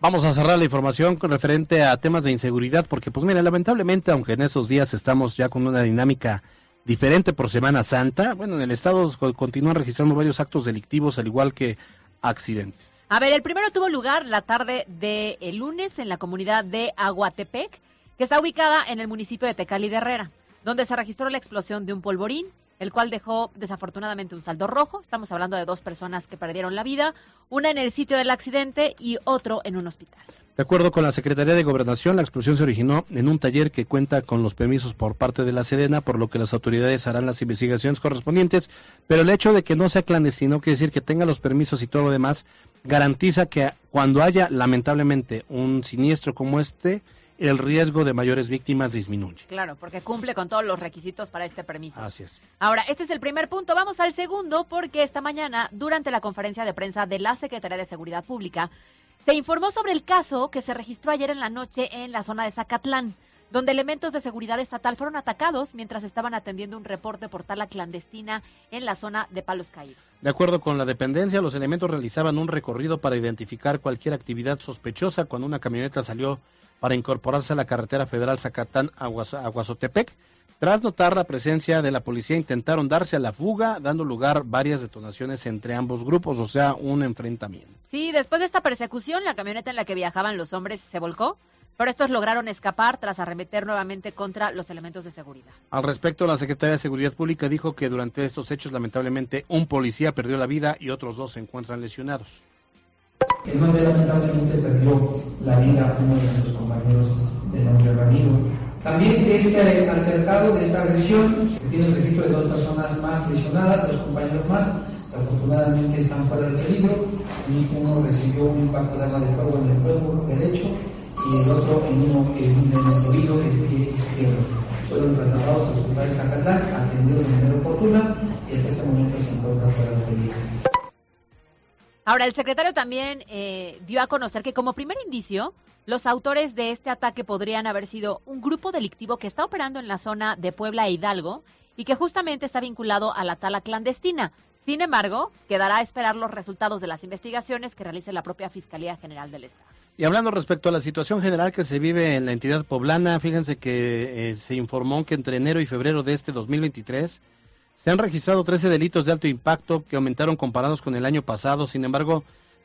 Vamos a cerrar la información con referente a temas de inseguridad, porque pues mira, lamentablemente, aunque en esos días estamos ya con una dinámica diferente por Semana Santa, bueno, en el estado continúan registrando varios actos delictivos, al igual que accidentes. A ver, el primero tuvo lugar la tarde de el lunes en la comunidad de Aguatepec, que está ubicada en el municipio de Tecali de Herrera, donde se registró la explosión de un polvorín el cual dejó desafortunadamente un saldo rojo. Estamos hablando de dos personas que perdieron la vida, una en el sitio del accidente y otro en un hospital. De acuerdo con la Secretaría de Gobernación, la explosión se originó en un taller que cuenta con los permisos por parte de la Sedena, por lo que las autoridades harán las investigaciones correspondientes, pero el hecho de que no sea clandestino, quiere decir que tenga los permisos y todo lo demás, garantiza que cuando haya lamentablemente un siniestro como este, el riesgo de mayores víctimas disminuye. Claro, porque cumple con todos los requisitos para este permiso. Así es. Ahora, este es el primer punto. Vamos al segundo, porque esta mañana, durante la conferencia de prensa de la Secretaría de Seguridad Pública, se informó sobre el caso que se registró ayer en la noche en la zona de Zacatlán, donde elementos de seguridad estatal fueron atacados mientras estaban atendiendo un reporte por tala clandestina en la zona de Palos Caídos. De acuerdo con la dependencia, los elementos realizaban un recorrido para identificar cualquier actividad sospechosa cuando una camioneta salió para incorporarse a la carretera federal Zacatán-Aguazotepec. Tras notar la presencia de la policía, intentaron darse a la fuga, dando lugar varias detonaciones entre ambos grupos, o sea, un enfrentamiento. Sí, después de esta persecución, la camioneta en la que viajaban los hombres se volcó, pero estos lograron escapar tras arremeter nuevamente contra los elementos de seguridad. Al respecto, la Secretaría de Seguridad Pública dijo que durante estos hechos, lamentablemente, un policía perdió la vida y otros dos se encuentran lesionados. El nombre lamentablemente perdió la vida uno de nuestros compañeros de nombre Ramiro. También de este altercado, de esta agresión, se tiene el registro de dos personas más lesionadas, dos compañeros más, que afortunadamente están fuera de peligro. Y uno recibió un impacto de arma de fuego en el cuerpo derecho y el otro en, uno, en un pie izquierdo. Fueron trasladados al hospital de Zacatlán, atendidos de manera oportuna y hasta este momento se encuentran fuera de. Ahora, el secretario también eh, dio a conocer que como primer indicio, los autores de este ataque podrían haber sido un grupo delictivo que está operando en la zona de Puebla e Hidalgo y que justamente está vinculado a la tala clandestina. Sin embargo, quedará a esperar los resultados de las investigaciones que realice la propia Fiscalía General del Estado. Y hablando respecto a la situación general que se vive en la entidad poblana, fíjense que eh, se informó que entre enero y febrero de este 2023 se han registrado 13 delitos de alto impacto que aumentaron comparados con el año pasado. Sin embargo,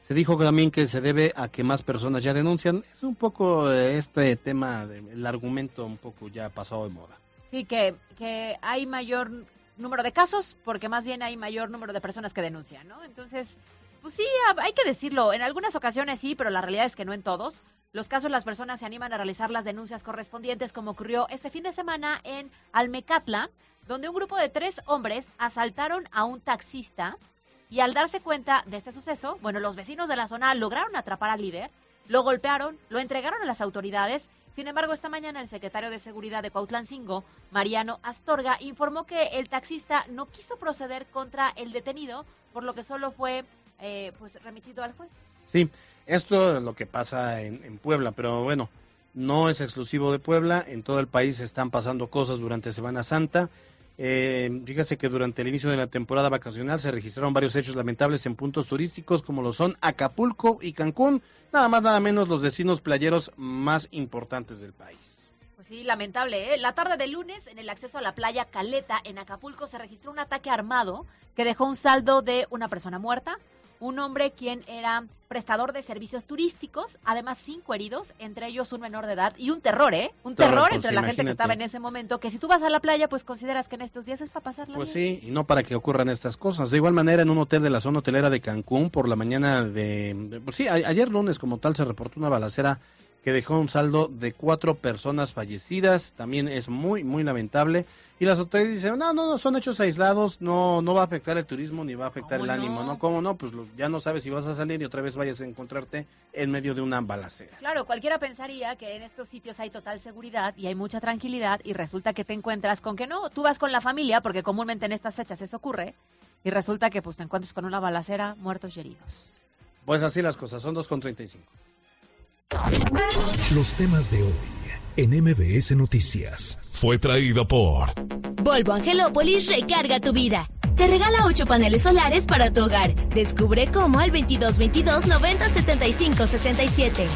Se dijo también que se debe a que más personas ya denuncian. Es un poco eh, este tema, el argumento un poco ya pasado de moda. Sí, que, que hay mayor número de casos porque más bien hay mayor número de personas que denuncian, ¿no? Entonces, pues sí, ha- hay que decirlo. En algunas ocasiones sí, pero la realidad es que no en todos. Los casos las personas se animan a realizar las denuncias correspondientes como ocurrió este fin de semana en Almecatla, donde un grupo de tres hombres asaltaron a un taxista y al darse cuenta de este suceso, bueno, los vecinos de la zona lograron atrapar al líder, lo golpearon, lo entregaron a las autoridades. Sin embargo, esta mañana el secretario de Seguridad de Cuautlancingo, Mariano Astorga, informó que el taxista no quiso proceder contra el detenido, por lo que solo fue eh, pues remitido al juez. Sí, esto es lo que pasa en, en Puebla, pero bueno, no es exclusivo de Puebla, en todo el país están pasando cosas durante Semana Santa. Eh, fíjese que durante el inicio de la temporada vacacional se registraron varios hechos lamentables en puntos turísticos como lo son Acapulco y Cancún, nada más nada menos los destinos playeros más importantes del país. Pues sí, lamentable, ¿eh? La tarde del lunes, en el acceso a la playa Caleta, en Acapulco, se registró un ataque armado que dejó un saldo de una persona muerta, un hombre quien era prestador de servicios turísticos, además cinco heridos, entre ellos un menor de edad y un terror, ¿eh? Un Terror, terror pues, entre la gente que estaba en ese momento, que si tú vas a la playa, pues consideras que en estos días es para pasarla Pues bien. sí, y no para que ocurran estas cosas. De igual manera, en un hotel de la zona hotelera de Cancún, por la mañana de... de- pues sí, a- ayer lunes como tal se reportó una balacera que dejó un saldo de cuatro personas fallecidas. También es muy, muy lamentable. Y las autoridades dicen, no, no, no, son hechos aislados, no, no va a afectar el turismo ni va a afectar el ¿Cómo ánimo, no? ¿no? ¿Cómo no? Pues los- ya no sabes si vas a salir y otra vez vayas a encontrarte en medio de una balacera. Claro, cualquiera pensaría que en estos sitios hay total seguridad y hay mucha tranquilidad y resulta que te encuentras con que no, tú vas con la familia, porque comúnmente en estas fechas eso ocurre, y resulta que pues te encuentras con una balacera, muertos y heridos. Pues así las cosas, son 2.35. Los temas de hoy en MBS Noticias. Fue traído por Volvo Angelópolis recarga tu vida. Te regala 8 paneles solares para tu hogar. Descubre cómo al 2222 90 75 67.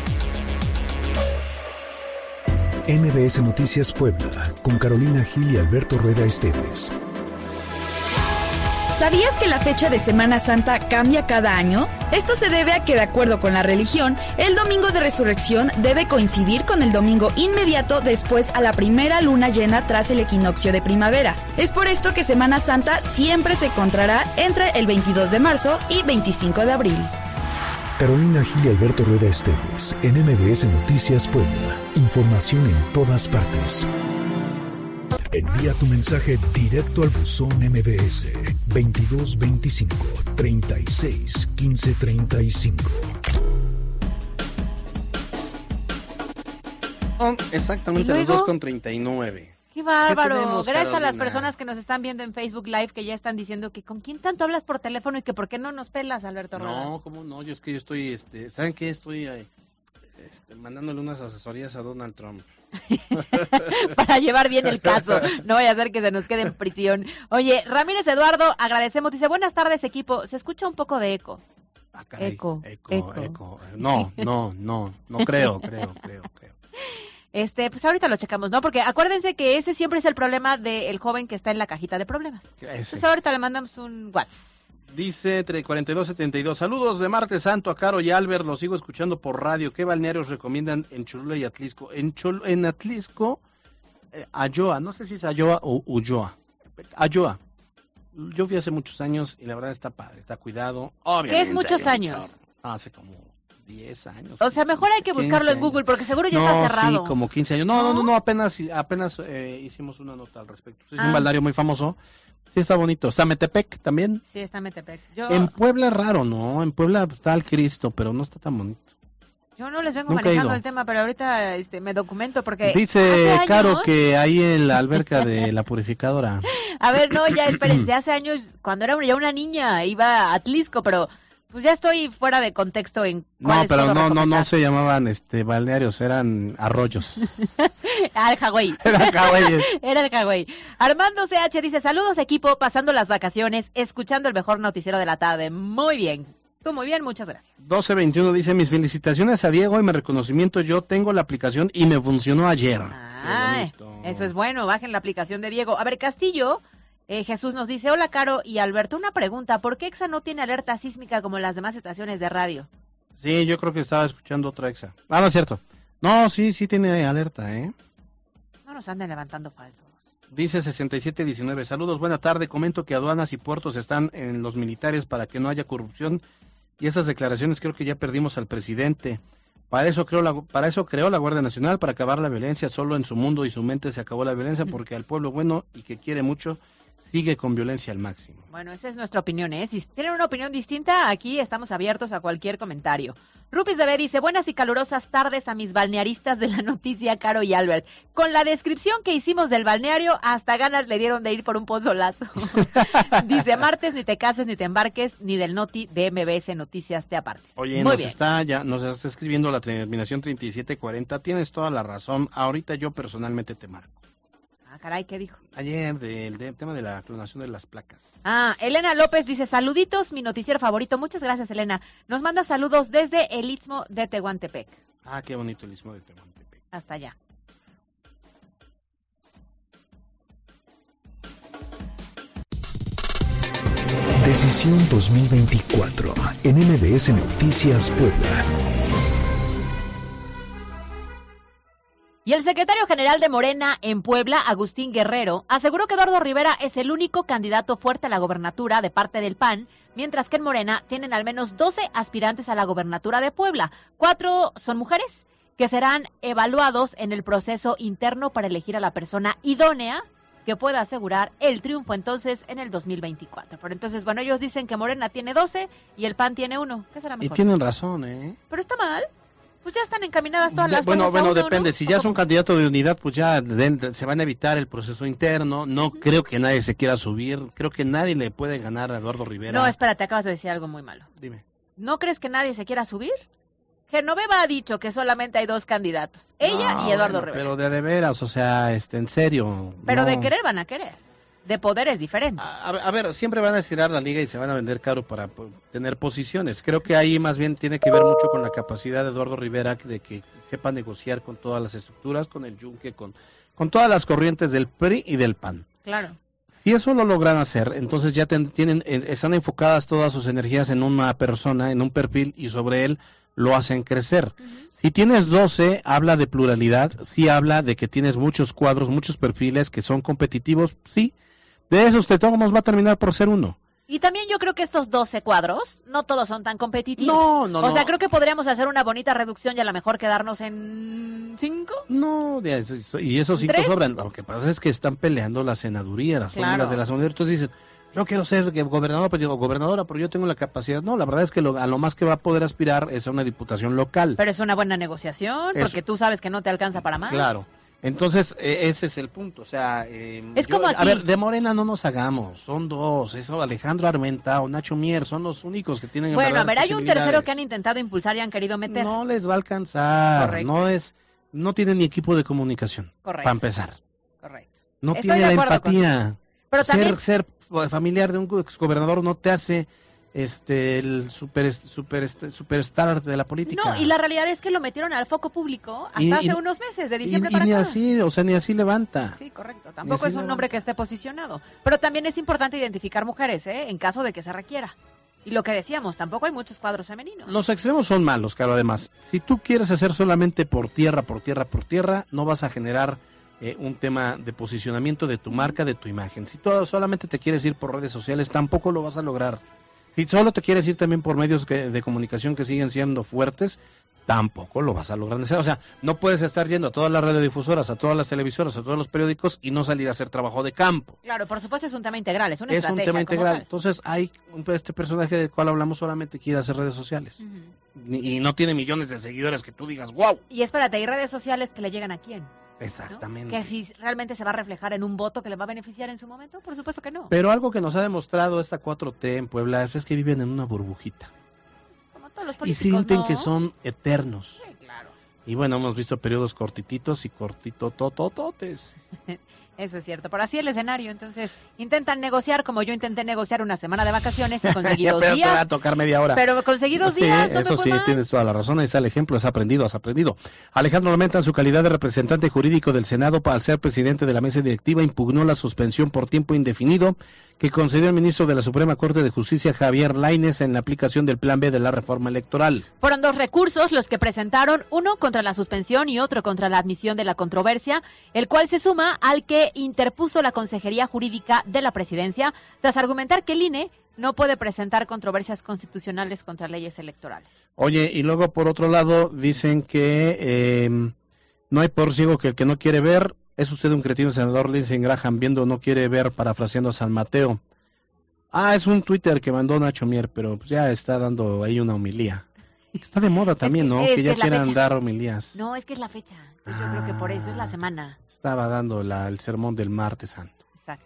MBS Noticias Puebla con Carolina Gil y Alberto Rueda Esteves. ¿Sabías que la fecha de Semana Santa cambia cada año? Esto se debe a que, de acuerdo con la religión, el domingo de resurrección debe coincidir con el domingo inmediato después a la primera luna llena tras el equinoccio de primavera. Es por esto que Semana Santa siempre se encontrará entre el 22 de marzo y 25 de abril. Carolina Gil y Alberto Rueda Esteves en MBS Noticias Puebla. Información en todas partes. Envía tu mensaje directo al buzón MBS 2225 36 15 35. Son exactamente ¿Y las luego? 2.39. ¡Qué bárbaro! tenemos, Gracias a las Carolina? personas que nos están viendo en Facebook Live que ya están diciendo que con quién tanto hablas por teléfono y que por qué no nos pelas, Alberto Rueda. No, ¿cómo no? Yo es que yo estoy, este, ¿saben qué? Estoy eh, este, mandándole unas asesorías a Donald Trump. para llevar bien el caso. No vaya a ser que se nos quede en prisión. Oye, Ramírez Eduardo, agradecemos. Dice, buenas tardes, equipo. Se escucha un poco de eco. Ah, Caray, eco, eco, eco. eco. No, no, no, no creo, creo, creo, creo. Este, pues ahorita lo checamos, ¿no? Porque acuérdense que ese siempre es el problema del joven que está en la cajita de problemas. Ese. Entonces ahorita le mandamos un WhatsApp. Dice tre- 4272, saludos de Martes Santo a Caro y Albert, los sigo escuchando por radio. ¿Qué balnearios recomiendan en Cholula y Atlisco? En, Chol en Atlisco, eh, Ayoa, no sé si es Ayoa o Ulloa. Ayoa. Yo fui hace muchos años y la verdad está padre, está cuidado. ¿Qué es muchos años? Hace como 10 años. O sea, mejor hay que 15 buscarlo en años. Google porque seguro ya no, está cerrado. sí, como 15 años. No, no, no, no, apenas, apenas eh, hicimos una nota al respecto. Es Ah. un balneario muy famoso. Sí, está bonito. Está Metepec también. Sí, está Metepec. Yo, En Puebla es raro, ¿no? En Puebla está el Cristo, pero no está tan bonito. yo no les vengo Nunca manejando el tema, pero ahorita este, me documento porque... Dice hace Caro años- que ahí en la alberca de la purificadora. A ver, no, ya espérense, hace años, cuando era ya una niña, iba a Atlisco, pero pues ya estoy fuera de contexto en No, pero no, no, no se llamaban este balnearios, eran arroyos. Ah, el Hawái. Era Hawái. Era el Hawái. Armando CH dice, saludos equipo, pasando las vacaciones, escuchando el mejor noticiero de la tarde. Muy bien. Tú muy bien, muchas gracias. 1221 dice, mis felicitaciones a Diego y mi reconocimiento, yo tengo la aplicación y me funcionó ayer. Ay, eso es bueno, bajen la aplicación de Diego. A ver, Castillo, eh, Jesús nos dice, hola Caro y Alberto, una pregunta, ¿por qué EXA no tiene alerta sísmica como las demás estaciones de radio? Sí, yo creo que estaba escuchando otra exa. Ah, no es cierto. No, sí, sí tiene alerta, ¿eh? No nos anden levantando falsos. Dice 6719. Saludos, buena tarde. Comento que aduanas y puertos están en los militares para que no haya corrupción. Y esas declaraciones creo que ya perdimos al presidente. Para eso, creó la, para eso creó la Guardia Nacional, para acabar la violencia. Solo en su mundo y su mente se acabó la violencia, porque al pueblo bueno y que quiere mucho sigue con violencia al máximo. Bueno, esa es nuestra opinión, ¿eh? Si tienen una opinión distinta, aquí estamos abiertos a cualquier comentario. Rupis de B dice, buenas y calurosas tardes a mis balnearistas de la noticia, Caro y Albert. Con la descripción que hicimos del balneario, hasta ganas le dieron de ir por un pozolazo. dice, martes ni te cases ni te embarques, ni del noti de MBS Noticias te aparte. Oye, Muy nos bien. está ya nos está escribiendo la terminación 3740. Tienes toda la razón. Ahorita yo personalmente te marco. Ah, caray, ¿qué dijo? Ayer del, tema de la clonación de las placas. Ah, Elena López dice, saluditos, mi noticiero favorito. Muchas gracias, Elena. Nos manda saludos desde el Istmo de Tehuantepec. Ah, qué bonito el istmo de Tehuantepec. Hasta allá. Decisión 2024 en MBS Noticias Puebla. Y el secretario general de Morena en Puebla, Agustín Guerrero, aseguró que Eduardo Rivera es el único candidato fuerte a la gobernatura de parte del PAN, mientras que en Morena tienen al menos 12 aspirantes a la gobernatura de Puebla. Cuatro son mujeres, que serán evaluados en el proceso interno para elegir a la persona idónea que pueda asegurar el triunfo entonces en el 2024. Pero entonces, bueno, ellos dicen que Morena tiene 12 y el PAN tiene uno. ¿Qué será Y mejor? tienen razón, ¿eh? Pero está mal. Pues ya están encaminadas todas De- las bueno, cosas bueno, uno, ¿no? depende. Si ya es un candidato de unidad, pues ya de- se van a evitar el proceso interno. No creo que nadie se quiera subir. Creo que nadie le puede ganar a Eduardo Rivera. No, espérate, acabas de decir algo muy malo. Dime. ¿No crees que nadie se quiera subir? Genoveva ha dicho que solamente hay dos candidatos, ella No, y Eduardo bueno, Rivera. Pero de, de veras, o sea, este, en serio. Pero no. de querer van a querer. De poder es diferente. A, a ver, siempre van a estirar la liga y se van a vender caro para tener posiciones. Creo que ahí más bien tiene que ver mucho con la capacidad de Eduardo Rivera de que sepa negociar con todas las estructuras, con el yunque, con, con todas las corrientes del PRI y del PAN. Claro. Si eso lo logran hacer, entonces ya ten- tienen, eh, están enfocadas todas sus energías en una persona, en un perfil y sobre él lo hacen crecer. Si tienes 12, habla de pluralidad, sí habla de que tienes muchos cuadros, muchos perfiles que son competitivos, sí. De esos te todos va a terminar por ser uno. Y también yo creo que estos 12 cuadros, no todos son tan competitivos. No, no, O sea, no. creo que podríamos hacer una bonita reducción y a lo mejor quedarnos en 5. No, y esos cinco ¿Tres? sobran. Lo que pasa es que están peleando la senaduría, las Claro. fórmulas de la senaduría. Entonces dicen, yo quiero ser gobernador, pero digo, gobernadora, pero yo tengo la capacidad. No, la verdad es que lo- a lo más que va a poder aspirar es a una diputación local. Pero es una buena negociación, Eso. porque tú sabes que no te alcanza para más. Claro. Entonces, eh, ese es el punto. O sea, eh, Es yo- como a ver, de Morena no nos hagamos. Son dos. Eso, Alejandro Armenta o Nacho Mier son los únicos que tienen. Bueno, a ver, hay un tercero que han intentado impulsar y han querido meter. No les va a alcanzar. Correcto. No es, no tiene ni equipo de comunicación. Correcto. Para empezar. Correcto. No Estoy tiene la empatía. Pero ser, también- ser familiar de un exgobernador no te hace este el super, super, superstar de la política. No, y la realidad es que lo metieron al foco público hasta Y- hace y- unos meses, de diciembre y para ni acá. así, o sea, ni así levanta. Sí, correcto. Tampoco es un nada. nombre que esté posicionado. Pero también es importante identificar mujeres, ¿eh? En caso de que se requiera. Y lo que decíamos, tampoco hay muchos cuadros femeninos. Los extremos son malos, claro, además. Si tú quieres hacer solamente por tierra, por tierra, por tierra, no vas a generar eh, un tema de posicionamiento de tu marca, de tu imagen. Si tú solamente te quieres ir por redes sociales, tampoco lo vas a lograr. Si solo te quieres ir también por medios que- de comunicación que siguen siendo fuertes, tampoco lo vas a lograr. O sea, no puedes estar yendo a todas las radiodifusoras, a todas las televisoras, a todos los periódicos y no salir a hacer trabajo de campo. Claro, por supuesto es un tema integral, es una es un estrategia. tema integral. tal. Entonces, hay un- este personaje del cual hablamos solamente quiere hacer redes sociales. Y no tiene millones de seguidores que tú digas, wow. Y espérate, ¿y redes sociales que le llegan a quién? ¿No? Exactamente. Que si realmente se va a reflejar en un voto que le va a beneficiar en su momento, por supuesto que no. Pero algo que nos ha demostrado esta 4T en Puebla es que viven en una burbujita. Como todos los Y políticos, sienten ¿no? que son eternos. Sí, claro. Y bueno, hemos visto periodos cortititos y cortitotototes. Eso es cierto, pero así el escenario, entonces intentan negociar como yo intenté negociar una semana de vacaciones y conseguí dos pero días. te va a tocar media hora. Pero conseguí dos Sí, días, no eso sí, mal. tienes toda la razón. Ahí está el ejemplo. Has aprendido, has aprendido. Alejandro Armenta, en su calidad de representante jurídico del Senado, para ser presidente de la mesa directiva, impugnó la suspensión por tiempo indefinido que concedió el ministro de la Suprema Corte de Justicia, Javier Laines, en la aplicación del Plan B de la reforma electoral. Fueron dos recursos los que presentaron, uno contra la suspensión y otro contra la admisión de la controversia, el cual se suma al que interpuso la Consejería Jurídica de la Presidencia tras argumentar que el INE no puede presentar controversias constitucionales contra leyes electorales. Oye, y luego por otro lado dicen que eh, no hay por ciego que el que no quiere ver. Es usted un cretino, senador Lindsey Graham, viendo no quiere ver, parafraseando a San Mateo. Ah, es un Twitter que mandó Nacho Mier, pero pues ya está dando ahí una homilía. Está de moda también, ¿no? es Que que ya quieran dar homilías. No, es que es la fecha. Yo creo que por eso es la semana. Estaba dando la- el sermón del martes santo. Exacto.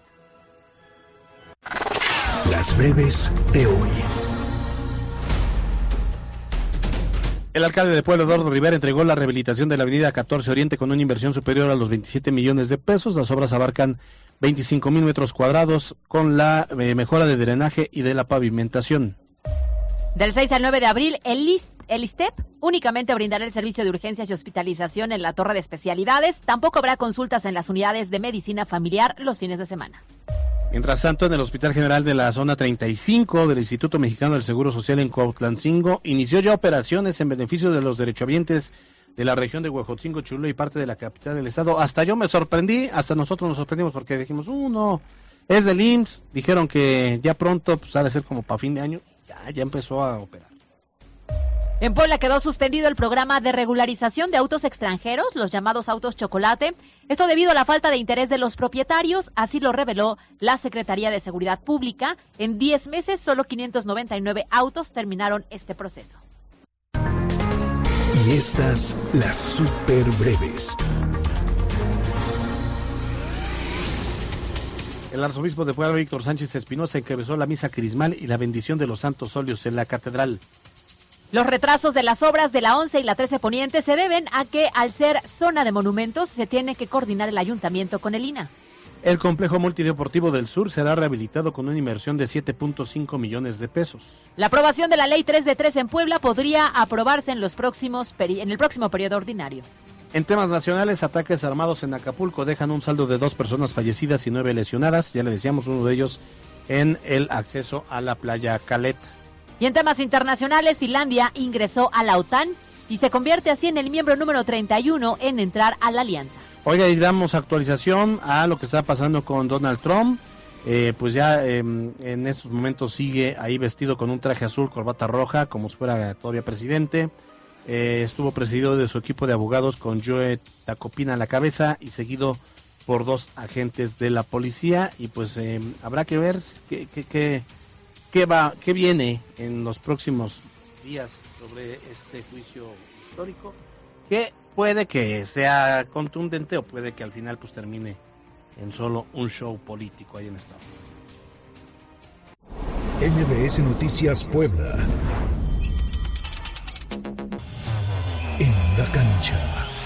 Las breves de hoy. El alcalde de Puebla, Eduardo Rivera, entregó la rehabilitación de la avenida 14 Oriente con una inversión superior a los 27 millones de pesos. Las obras abarcan 25 mil metros cuadrados con la eh, mejora de drenaje y de la pavimentación. Del 6 al 9 de abril, el, IS- el ISTEP únicamente brindará el servicio de urgencias y hospitalización en la torre de especialidades. Tampoco habrá consultas en las unidades de medicina familiar los fines de semana. Mientras tanto, en el Hospital General de la Zona 35 del Instituto Mexicano del Seguro Social en Cuautlancingo, inició ya operaciones en beneficio de los derechohabientes de la región de Huejotzingo, Chulo y parte de la capital del estado. Hasta yo me sorprendí, hasta nosotros nos sorprendimos porque dijimos, uh, no, es del IMSS. Dijeron que ya pronto, pues ha de ser como para fin de año. Ya, ya empezó a operar. En Puebla quedó suspendido el programa de regularización de autos extranjeros, los llamados autos chocolate. Esto debido a la falta de interés de los propietarios, así lo reveló la Secretaría de Seguridad Pública. En 10 meses, solo 599 autos terminaron este proceso. Y estas las super breves. El arzobispo de Puebla, Víctor Sánchez Espinosa, encabezó la misa crismal y la bendición de los santos óleos en la catedral. Los retrasos de las obras de la 11 y la 13 Poniente se deben a que, al ser zona de monumentos, se tiene que coordinar el ayuntamiento con el INA. El complejo multideportivo del sur será rehabilitado con una inversión de 7.5 millones de pesos. La aprobación de la Ley 3 de 3 en Puebla podría aprobarse en, los próximos en el próximo periodo ordinario. En temas nacionales, ataques armados en Acapulco dejan un saldo de dos personas fallecidas y nueve lesionadas. Ya le decíamos uno de ellos en el acceso a la playa Caleta. Y en temas internacionales, Finlandia ingresó a la OTAN y se convierte así en el miembro número 31 en entrar a la alianza. Oiga, y damos actualización a lo que está pasando con Donald Trump. Eh, pues ya eh, en estos momentos sigue ahí vestido con un traje azul, corbata roja, como si fuera todavía presidente. Eh, estuvo presidido de su equipo de abogados con Joe Tacopina a la cabeza y seguido por dos agentes de la policía. Y pues eh, habrá que ver qué, qué, qué, qué va, qué viene en los próximos días sobre este juicio histórico que puede que sea contundente o puede que al final pues termine en solo un show político ahí en Estados Unidos. MBS Noticias Puebla. En la cancha.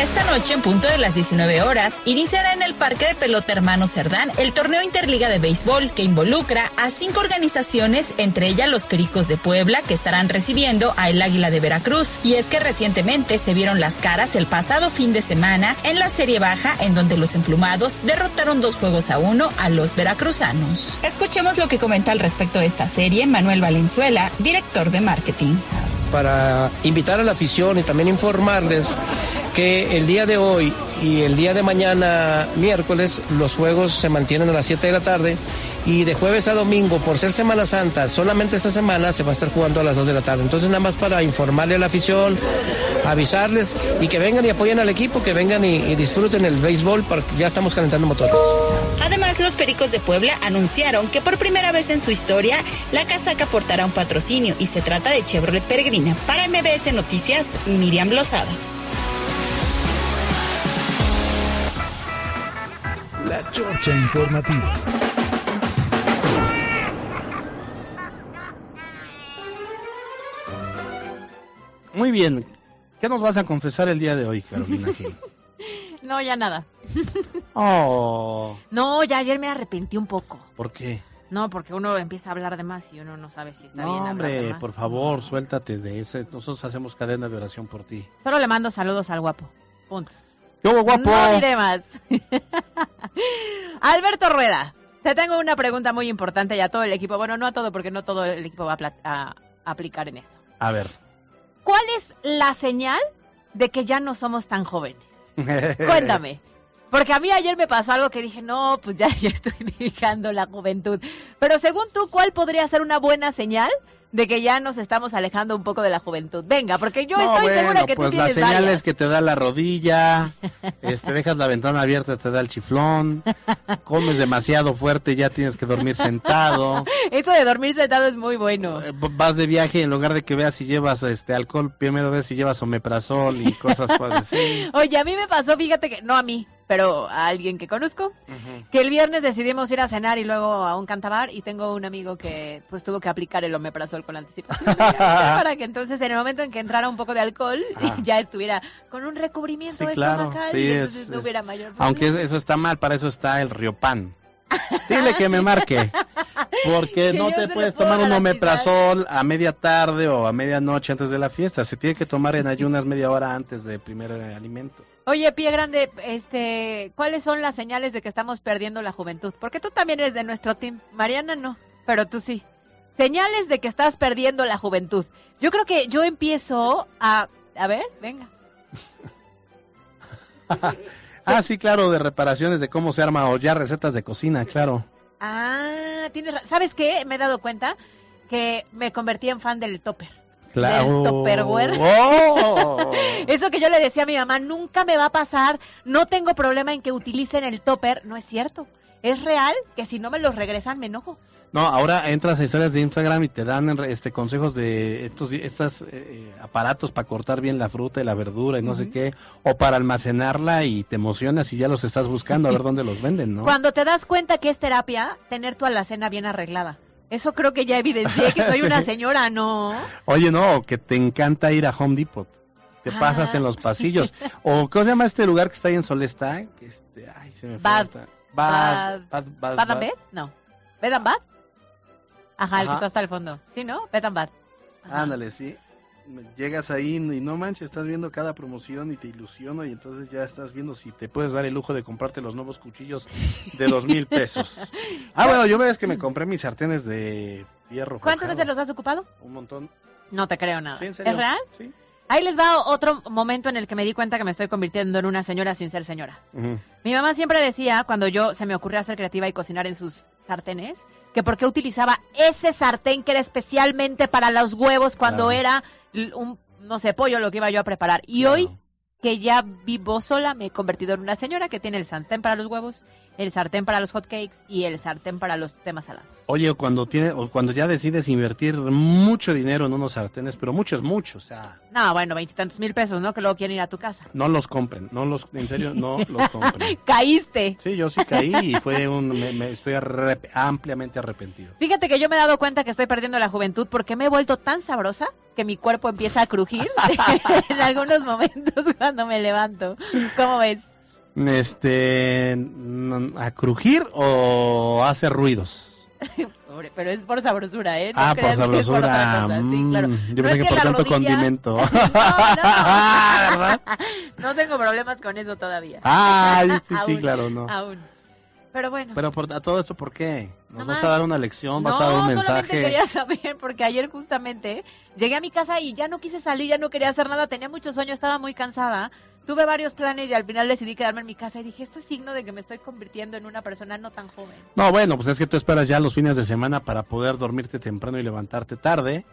Esta noche, en punto de las 19 horas, iniciará en el Parque de Pelota Hermano Cerdán el torneo Interliga de Béisbol que involucra a cinco organizaciones, entre ellas los Pericos de Puebla, que estarán recibiendo a el Águila de Veracruz. Y es que recientemente se vieron las caras el pasado fin de semana en la Serie Baja, en donde los emplumados derrotaron dos juegos a uno a los veracruzanos. Escuchemos lo que comenta al respecto de esta serie Manuel Valenzuela, director de marketing. para invitar a la afición y también informarles que el día de hoy y el día de mañana, miércoles, los juegos se mantienen a las 7 de la tarde y de jueves a domingo, por ser Semana Santa, solamente esta semana se va a estar jugando a las 2 de la tarde. Entonces nada más para informarle a la afición, avisarles y que vengan y apoyen al equipo, que vengan y, disfruten el béisbol, porque ya estamos calentando motores. Además, los Pericos de Puebla anunciaron que por primera vez en su historia, la casaca portará un patrocinio y se trata de Chevrolet Peregrina. Para MBS Noticias, Miriam Lozada. Chorcha Informativa. Muy bien. ¿Qué nos vas a confesar el día de hoy, Carolina? No, ya nada. Oh, No, ya ayer me arrepentí un poco. ¿por qué? No, porque uno empieza a hablar de más y uno no sabe si está bien No, de hombre, más. por favor, suéltate de ese. Nosotros hacemos cadena de oración por ti. Solo le mando saludos al guapo. Punto. ¿Qué hubo, guapo? No diré más. Alberto Rueda, te tengo una pregunta muy importante y a todo el equipo. Bueno, no a todo, porque no todo el equipo va a, a aplicar en esto. A ver. ¿Cuál es la señal de que ya no somos tan jóvenes? Cuéntame. Porque a mí ayer me pasó algo que dije, no, pues ya, ya estoy dejando la juventud. Pero según tú, ¿cuál podría ser una buena señal de que ya nos estamos alejando un poco de la juventud? Venga, porque yo No, estoy bueno, segura que pues tú la tienes señal varias. es que te da la rodilla, este, dejas la ventana abierta, te da el chiflón, comes demasiado fuerte, ya tienes que dormir sentado, Eso de dormir sentado es muy bueno. eh, vas de viaje en lugar de que veas si llevas este alcohol, primero ves si llevas omeprazol y cosas así. Oye, a mí me pasó, fíjate que, no a mí, pero a alguien que conozco, que el viernes decidimos ir a cenar y luego a un cantabar y tengo un amigo que pues tuvo que aplicar el omeprazol con anticipación para que entonces en el momento en que entrara un poco de alcohol Ah. ya estuviera con un recubrimiento Sí, claro, estomacal sí, y es- entonces no hubiera mayor problema. Aunque eso está mal, para eso está el Riopan. Dile que me marque. Porque Que no te puedes tomar un omeprazol a media tarde o a medianoche antes de la fiesta. Se tiene que tomar en ayunas media hora antes del primer alimento. Oye, Pie Grande, este, ¿cuáles son las señales de que estamos perdiendo la juventud? Porque tú también eres de nuestro team. Mariana no, pero tú sí. Señales de que estás perdiendo la juventud. Yo creo que yo empiezo a... A ver, venga. ah, sí, claro, de reparaciones, de cómo se arma o ya recetas de cocina, claro. Ah, tienes ¿Sabes qué? Me he dado cuenta que me convertí en fan del topper. Claro. Del. ¡Oh! Eso que yo le decía a mi mamá, nunca me va a pasar, no tengo problema en que utilicen el topper. No es cierto. Es real que si no me los regresan me enojo. No, ahora entras a historias de Instagram y te dan este consejos de estos estos eh, aparatos para cortar bien la fruta y la verdura y no sé qué, o para almacenarla y te emocionas y ya los estás buscando a ver dónde los venden, ¿no? Cuando te das cuenta que es terapia, tener tu alacena bien arreglada. Eso creo que ya evidencié que soy una señora, ¿no? Oye, no, que te encanta ir a Home Depot. Te Ah. pasas en los pasillos. O, ¿cómo se llama este lugar que está ahí en Solesta? Que este, ay, se me. Bad-. Bad, bad, bad, ¿Bad and bad. No. ¿Bed and Bad? Ajá, el que está hasta el fondo. ¿Sí, no? Bed and Bad. Ándale, sí. Llegas ahí y no manches, estás viendo cada promoción y te ilusiona y entonces ya estás viendo si te puedes dar el lujo de comprarte los nuevos cuchillos de dos mil pesos. Ah, bueno, yo ves que me compré mis sartenes de hierro. ¿Cuántas veces los has ocupado? Un montón. No te creo nada. Sí, en serio. ¿Es real? Sí. Ahí les va otro momento en el que me di cuenta que me estoy convirtiendo en una señora sin ser señora. Mi mamá siempre decía, cuando yo se me ocurrió ser creativa y cocinar en sus sartenes, que por qué utilizaba ese sartén que era especialmente para los huevos cuando Claro. era un, no sé, pollo lo que iba yo a preparar. Y Claro. hoy, que ya vivo sola, me he convertido en una señora que tiene el sartén para los huevos, el sartén para los hot cakes y el sartén para los temas salados. Oye, cuando tiene, o cuando ya decides invertir mucho dinero en unos sartenes, pero mucho es mucho, o sea, No, bueno, veintitantos mil pesos, ¿no? Que luego quieren ir a tu casa. no los compren, no los, en serio, no los compren. Caíste. Sí, yo sí caí y fue un, me, me estoy arrep- ampliamente arrepentido. Fíjate que yo me he dado cuenta que estoy perdiendo la juventud porque me he vuelto tan sabrosa que mi cuerpo empieza a crujir en algunos momentos cuando me levanto. ¿Cómo ves? Este, ¿a crujir o hace ruidos? Pero es por sabrosura, ¿eh? No ah, por sabrosura. sí, mm, claro. Yo No pensé que por tanto rodilla- condimento. ¿Verdad? No tengo problemas con eso todavía. Ay, sí, sí, Aún, claro, no. Aún. Pero bueno. Pero por, a todo esto, ¿por qué? ¿Nos No vas a dar una lección? ¿Vas no, a dar un solamente mensaje? quería saber, porque ayer justamente llegué a mi casa y ya no quise salir, ya no quería hacer nada, tenía mucho sueño, estaba muy cansada. Tuve varios planes y al final decidí quedarme en mi casa y dije, esto es signo de que me estoy convirtiendo en una persona no tan joven. No, bueno, pues es que tú esperas ya los fines de semana para poder dormirte temprano y levantarte tarde,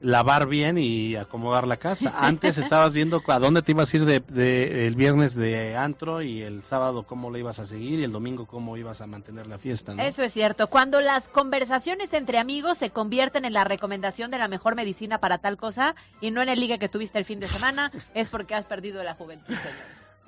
lavar bien y acomodar la casa. Antes estabas viendo a dónde te ibas a ir de, el viernes de antro y el sábado cómo lo ibas a seguir y el domingo cómo ibas a mantener la fiesta. Eso es cierto. Cuando las conversaciones entre amigos se convierten en la recomendación de la mejor medicina para tal cosa y no en el ligue que tuviste el fin de semana, es porque has perdido la juventud.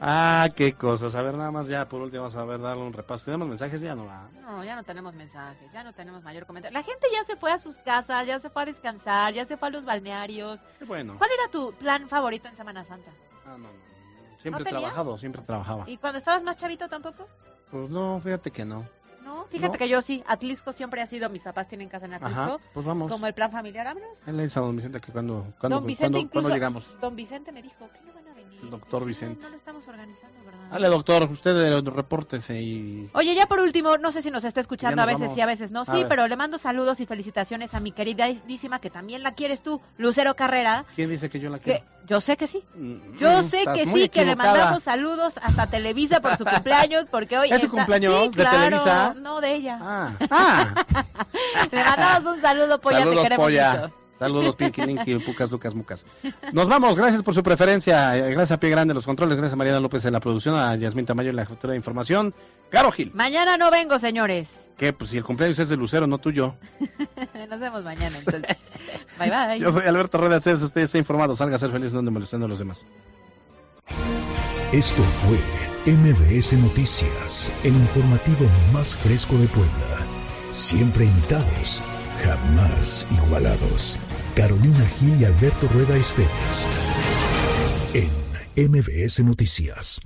Ah, qué cosas. A ver, nada más ya por último vamos a ver darle un repaso. ¿Tenemos mensajes? Ya no va. No, ya no tenemos mensajes, ya no tenemos mayor comentario. La gente ya se fue a sus casas, ya se fue a descansar, ya se fue a los balnearios. Qué bueno. ¿Cuál era tu plan favorito en Semana Santa? Ah, no, no. Siempre ¿No he trabajado, siempre trabajaba. ¿Y cuando estabas más chavito tampoco? Pues no, fíjate que no. No, fíjate No. que yo sí. Atlisco siempre ha sido, mis papás tienen casa en Atlisco. Ajá, pues vamos. Como el plan familiar, vámonos. Él le dice a don Vicente que cuando, cuando, Don Vicente cuando, incluso, cuando llegamos. Don Vicente me dijo que no. El doctor Vicente. No lo estamos organizando, ¿verdad? Dale, doctor, usted eh, repórtese y... Oye, ya por último, no sé si nos está escuchando a veces vamos. sí, a veces no. A Sí, ver. pero le mando saludos y felicitaciones a mi queridísima, que también la quieres tú, Lucero Carrera. ¿Quién dice que yo la Que quiero? yo sé que sí. Yo Mm, sé estás que sí, que le equivocada. mandamos saludos hasta Televisa por su cumpleaños, porque hoy ¿Es su está- cumpleaños Sí, de claro, Televisa? No, de ella. Ah, ah. Le mandamos un saludo, Polla, Saludos, te queremos Polla. mucho. Saludos, Pinky Linky, Pucas, Lucas, Mucas. Nos vamos, gracias por su preferencia. eh, Gracias a Pie Grande en los controles, gracias a Mariana López en la producción, a Yasmín Tamayo en la jefatura de información. Caro Gil, Mañana no vengo, señores. que pues si el cumpleaños es de Lucero, no tuyo. Nos vemos mañana, entonces. bye, bye. Yo soy Alberto Rueda, ustedes, usted está informado, salga a ser feliz, no ande molestando a los demás. Esto fue MBS Noticias, el informativo más fresco de Puebla. Siempre invitados, jamás igualados. Carolina Gil y Alberto Rueda Esteves. En MBS Noticias.